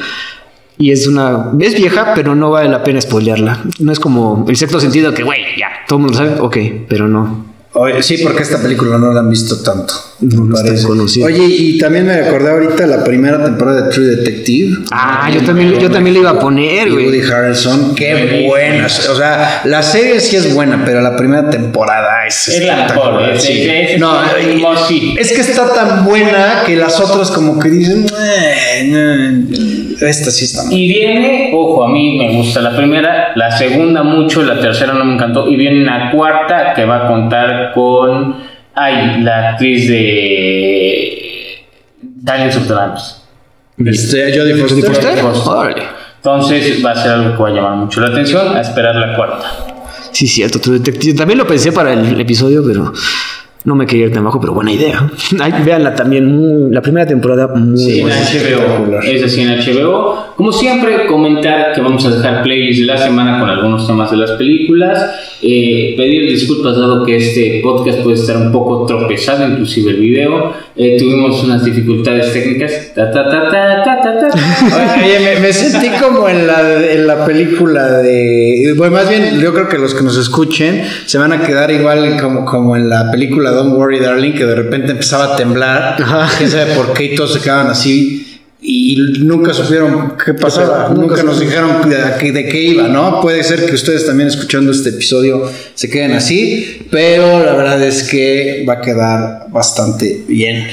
Y es una, es vieja, pero no vale la pena spoilearla. No es como el sexto sentido que, güey, ya, todo el mundo sabe, ok, pero no. Oye, sí, porque esta película no la han visto tanto. No, parece. conocida. Oye, y también me recordé ahorita la primera temporada de True Detective. Ah, yo también, yo también le iba a poner, Y Woody güey. Harrelson, qué buena. O sea, la serie sí es buena, pero la primera temporada es. Es la mejor, es- sí. es- no, es- que está tan buena que las otras, como que dicen, "Eh, no, esta sí está mal. Y viene, ojo, a mí me gusta la primera, la segunda mucho, la tercera no me encantó, y viene una cuarta que va a contar con, ay, la actriz de Silence of the Lambs. Este, Jodie Foster. Entonces va a ser algo que va a llamar mucho la atención, a esperar la cuarta. Sí, cierto, True Detective. También lo pensé para el episodio, pero no me quería ir tan bajo, pero buena idea. Ay, véanla también, muy- la primera temporada muy Sí, en buena. HBO. Es así en HBO. Como siempre, comentar que vamos a dejar playlist de la semana con algunos temas de las películas. Eh, pedir disculpas dado que este podcast puede estar un poco tropezado, inclusive el video. Eh, tuvimos unas dificultades técnicas. Ta, ta, ta, ta, ta, ta, ta. Oye, me, me sentí como en la, en la película de. Bueno, más bien, yo creo que los que nos escuchen se van a quedar igual como, como en la película Don't Worry Darling que de repente empezaba a temblar, quién sabe por qué y todos se quedaban así y nunca supieron qué pasaba, nunca, nos dijeron de, de, qué iba, ¿no? Puede ser que ustedes también escuchando este episodio se queden así, pero la verdad es que va a quedar bastante bien.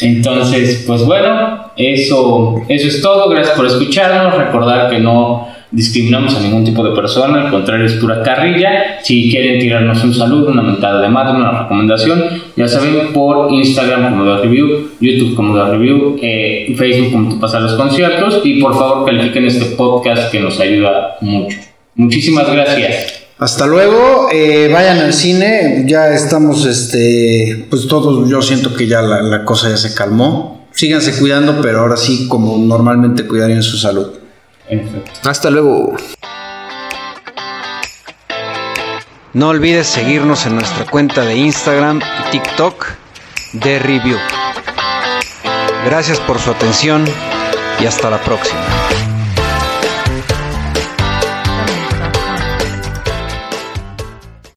Entonces, pues bueno, eso, eso es todo. Gracias por escucharnos. Recordar que no discriminamos a ningún tipo de persona, al contrario es pura carrilla. Si quieren tirarnos un saludo, una mentada de madre, una recomendación, ya saben, por Instagram como de review, YouTube como de review, eh, Facebook como te pasan los conciertos y por favor califiquen este podcast que nos ayuda mucho. Muchísimas gracias. Hasta luego, eh, vayan al cine, ya estamos, este, pues todos, yo siento que ya la cosa ya se calmó. Síganse cuidando, pero ahora sí como normalmente cuidarían su salud. Hasta luego. No olvides seguirnos en nuestra cuenta de Instagram y TikTok de Review. Gracias por su atención y hasta la próxima.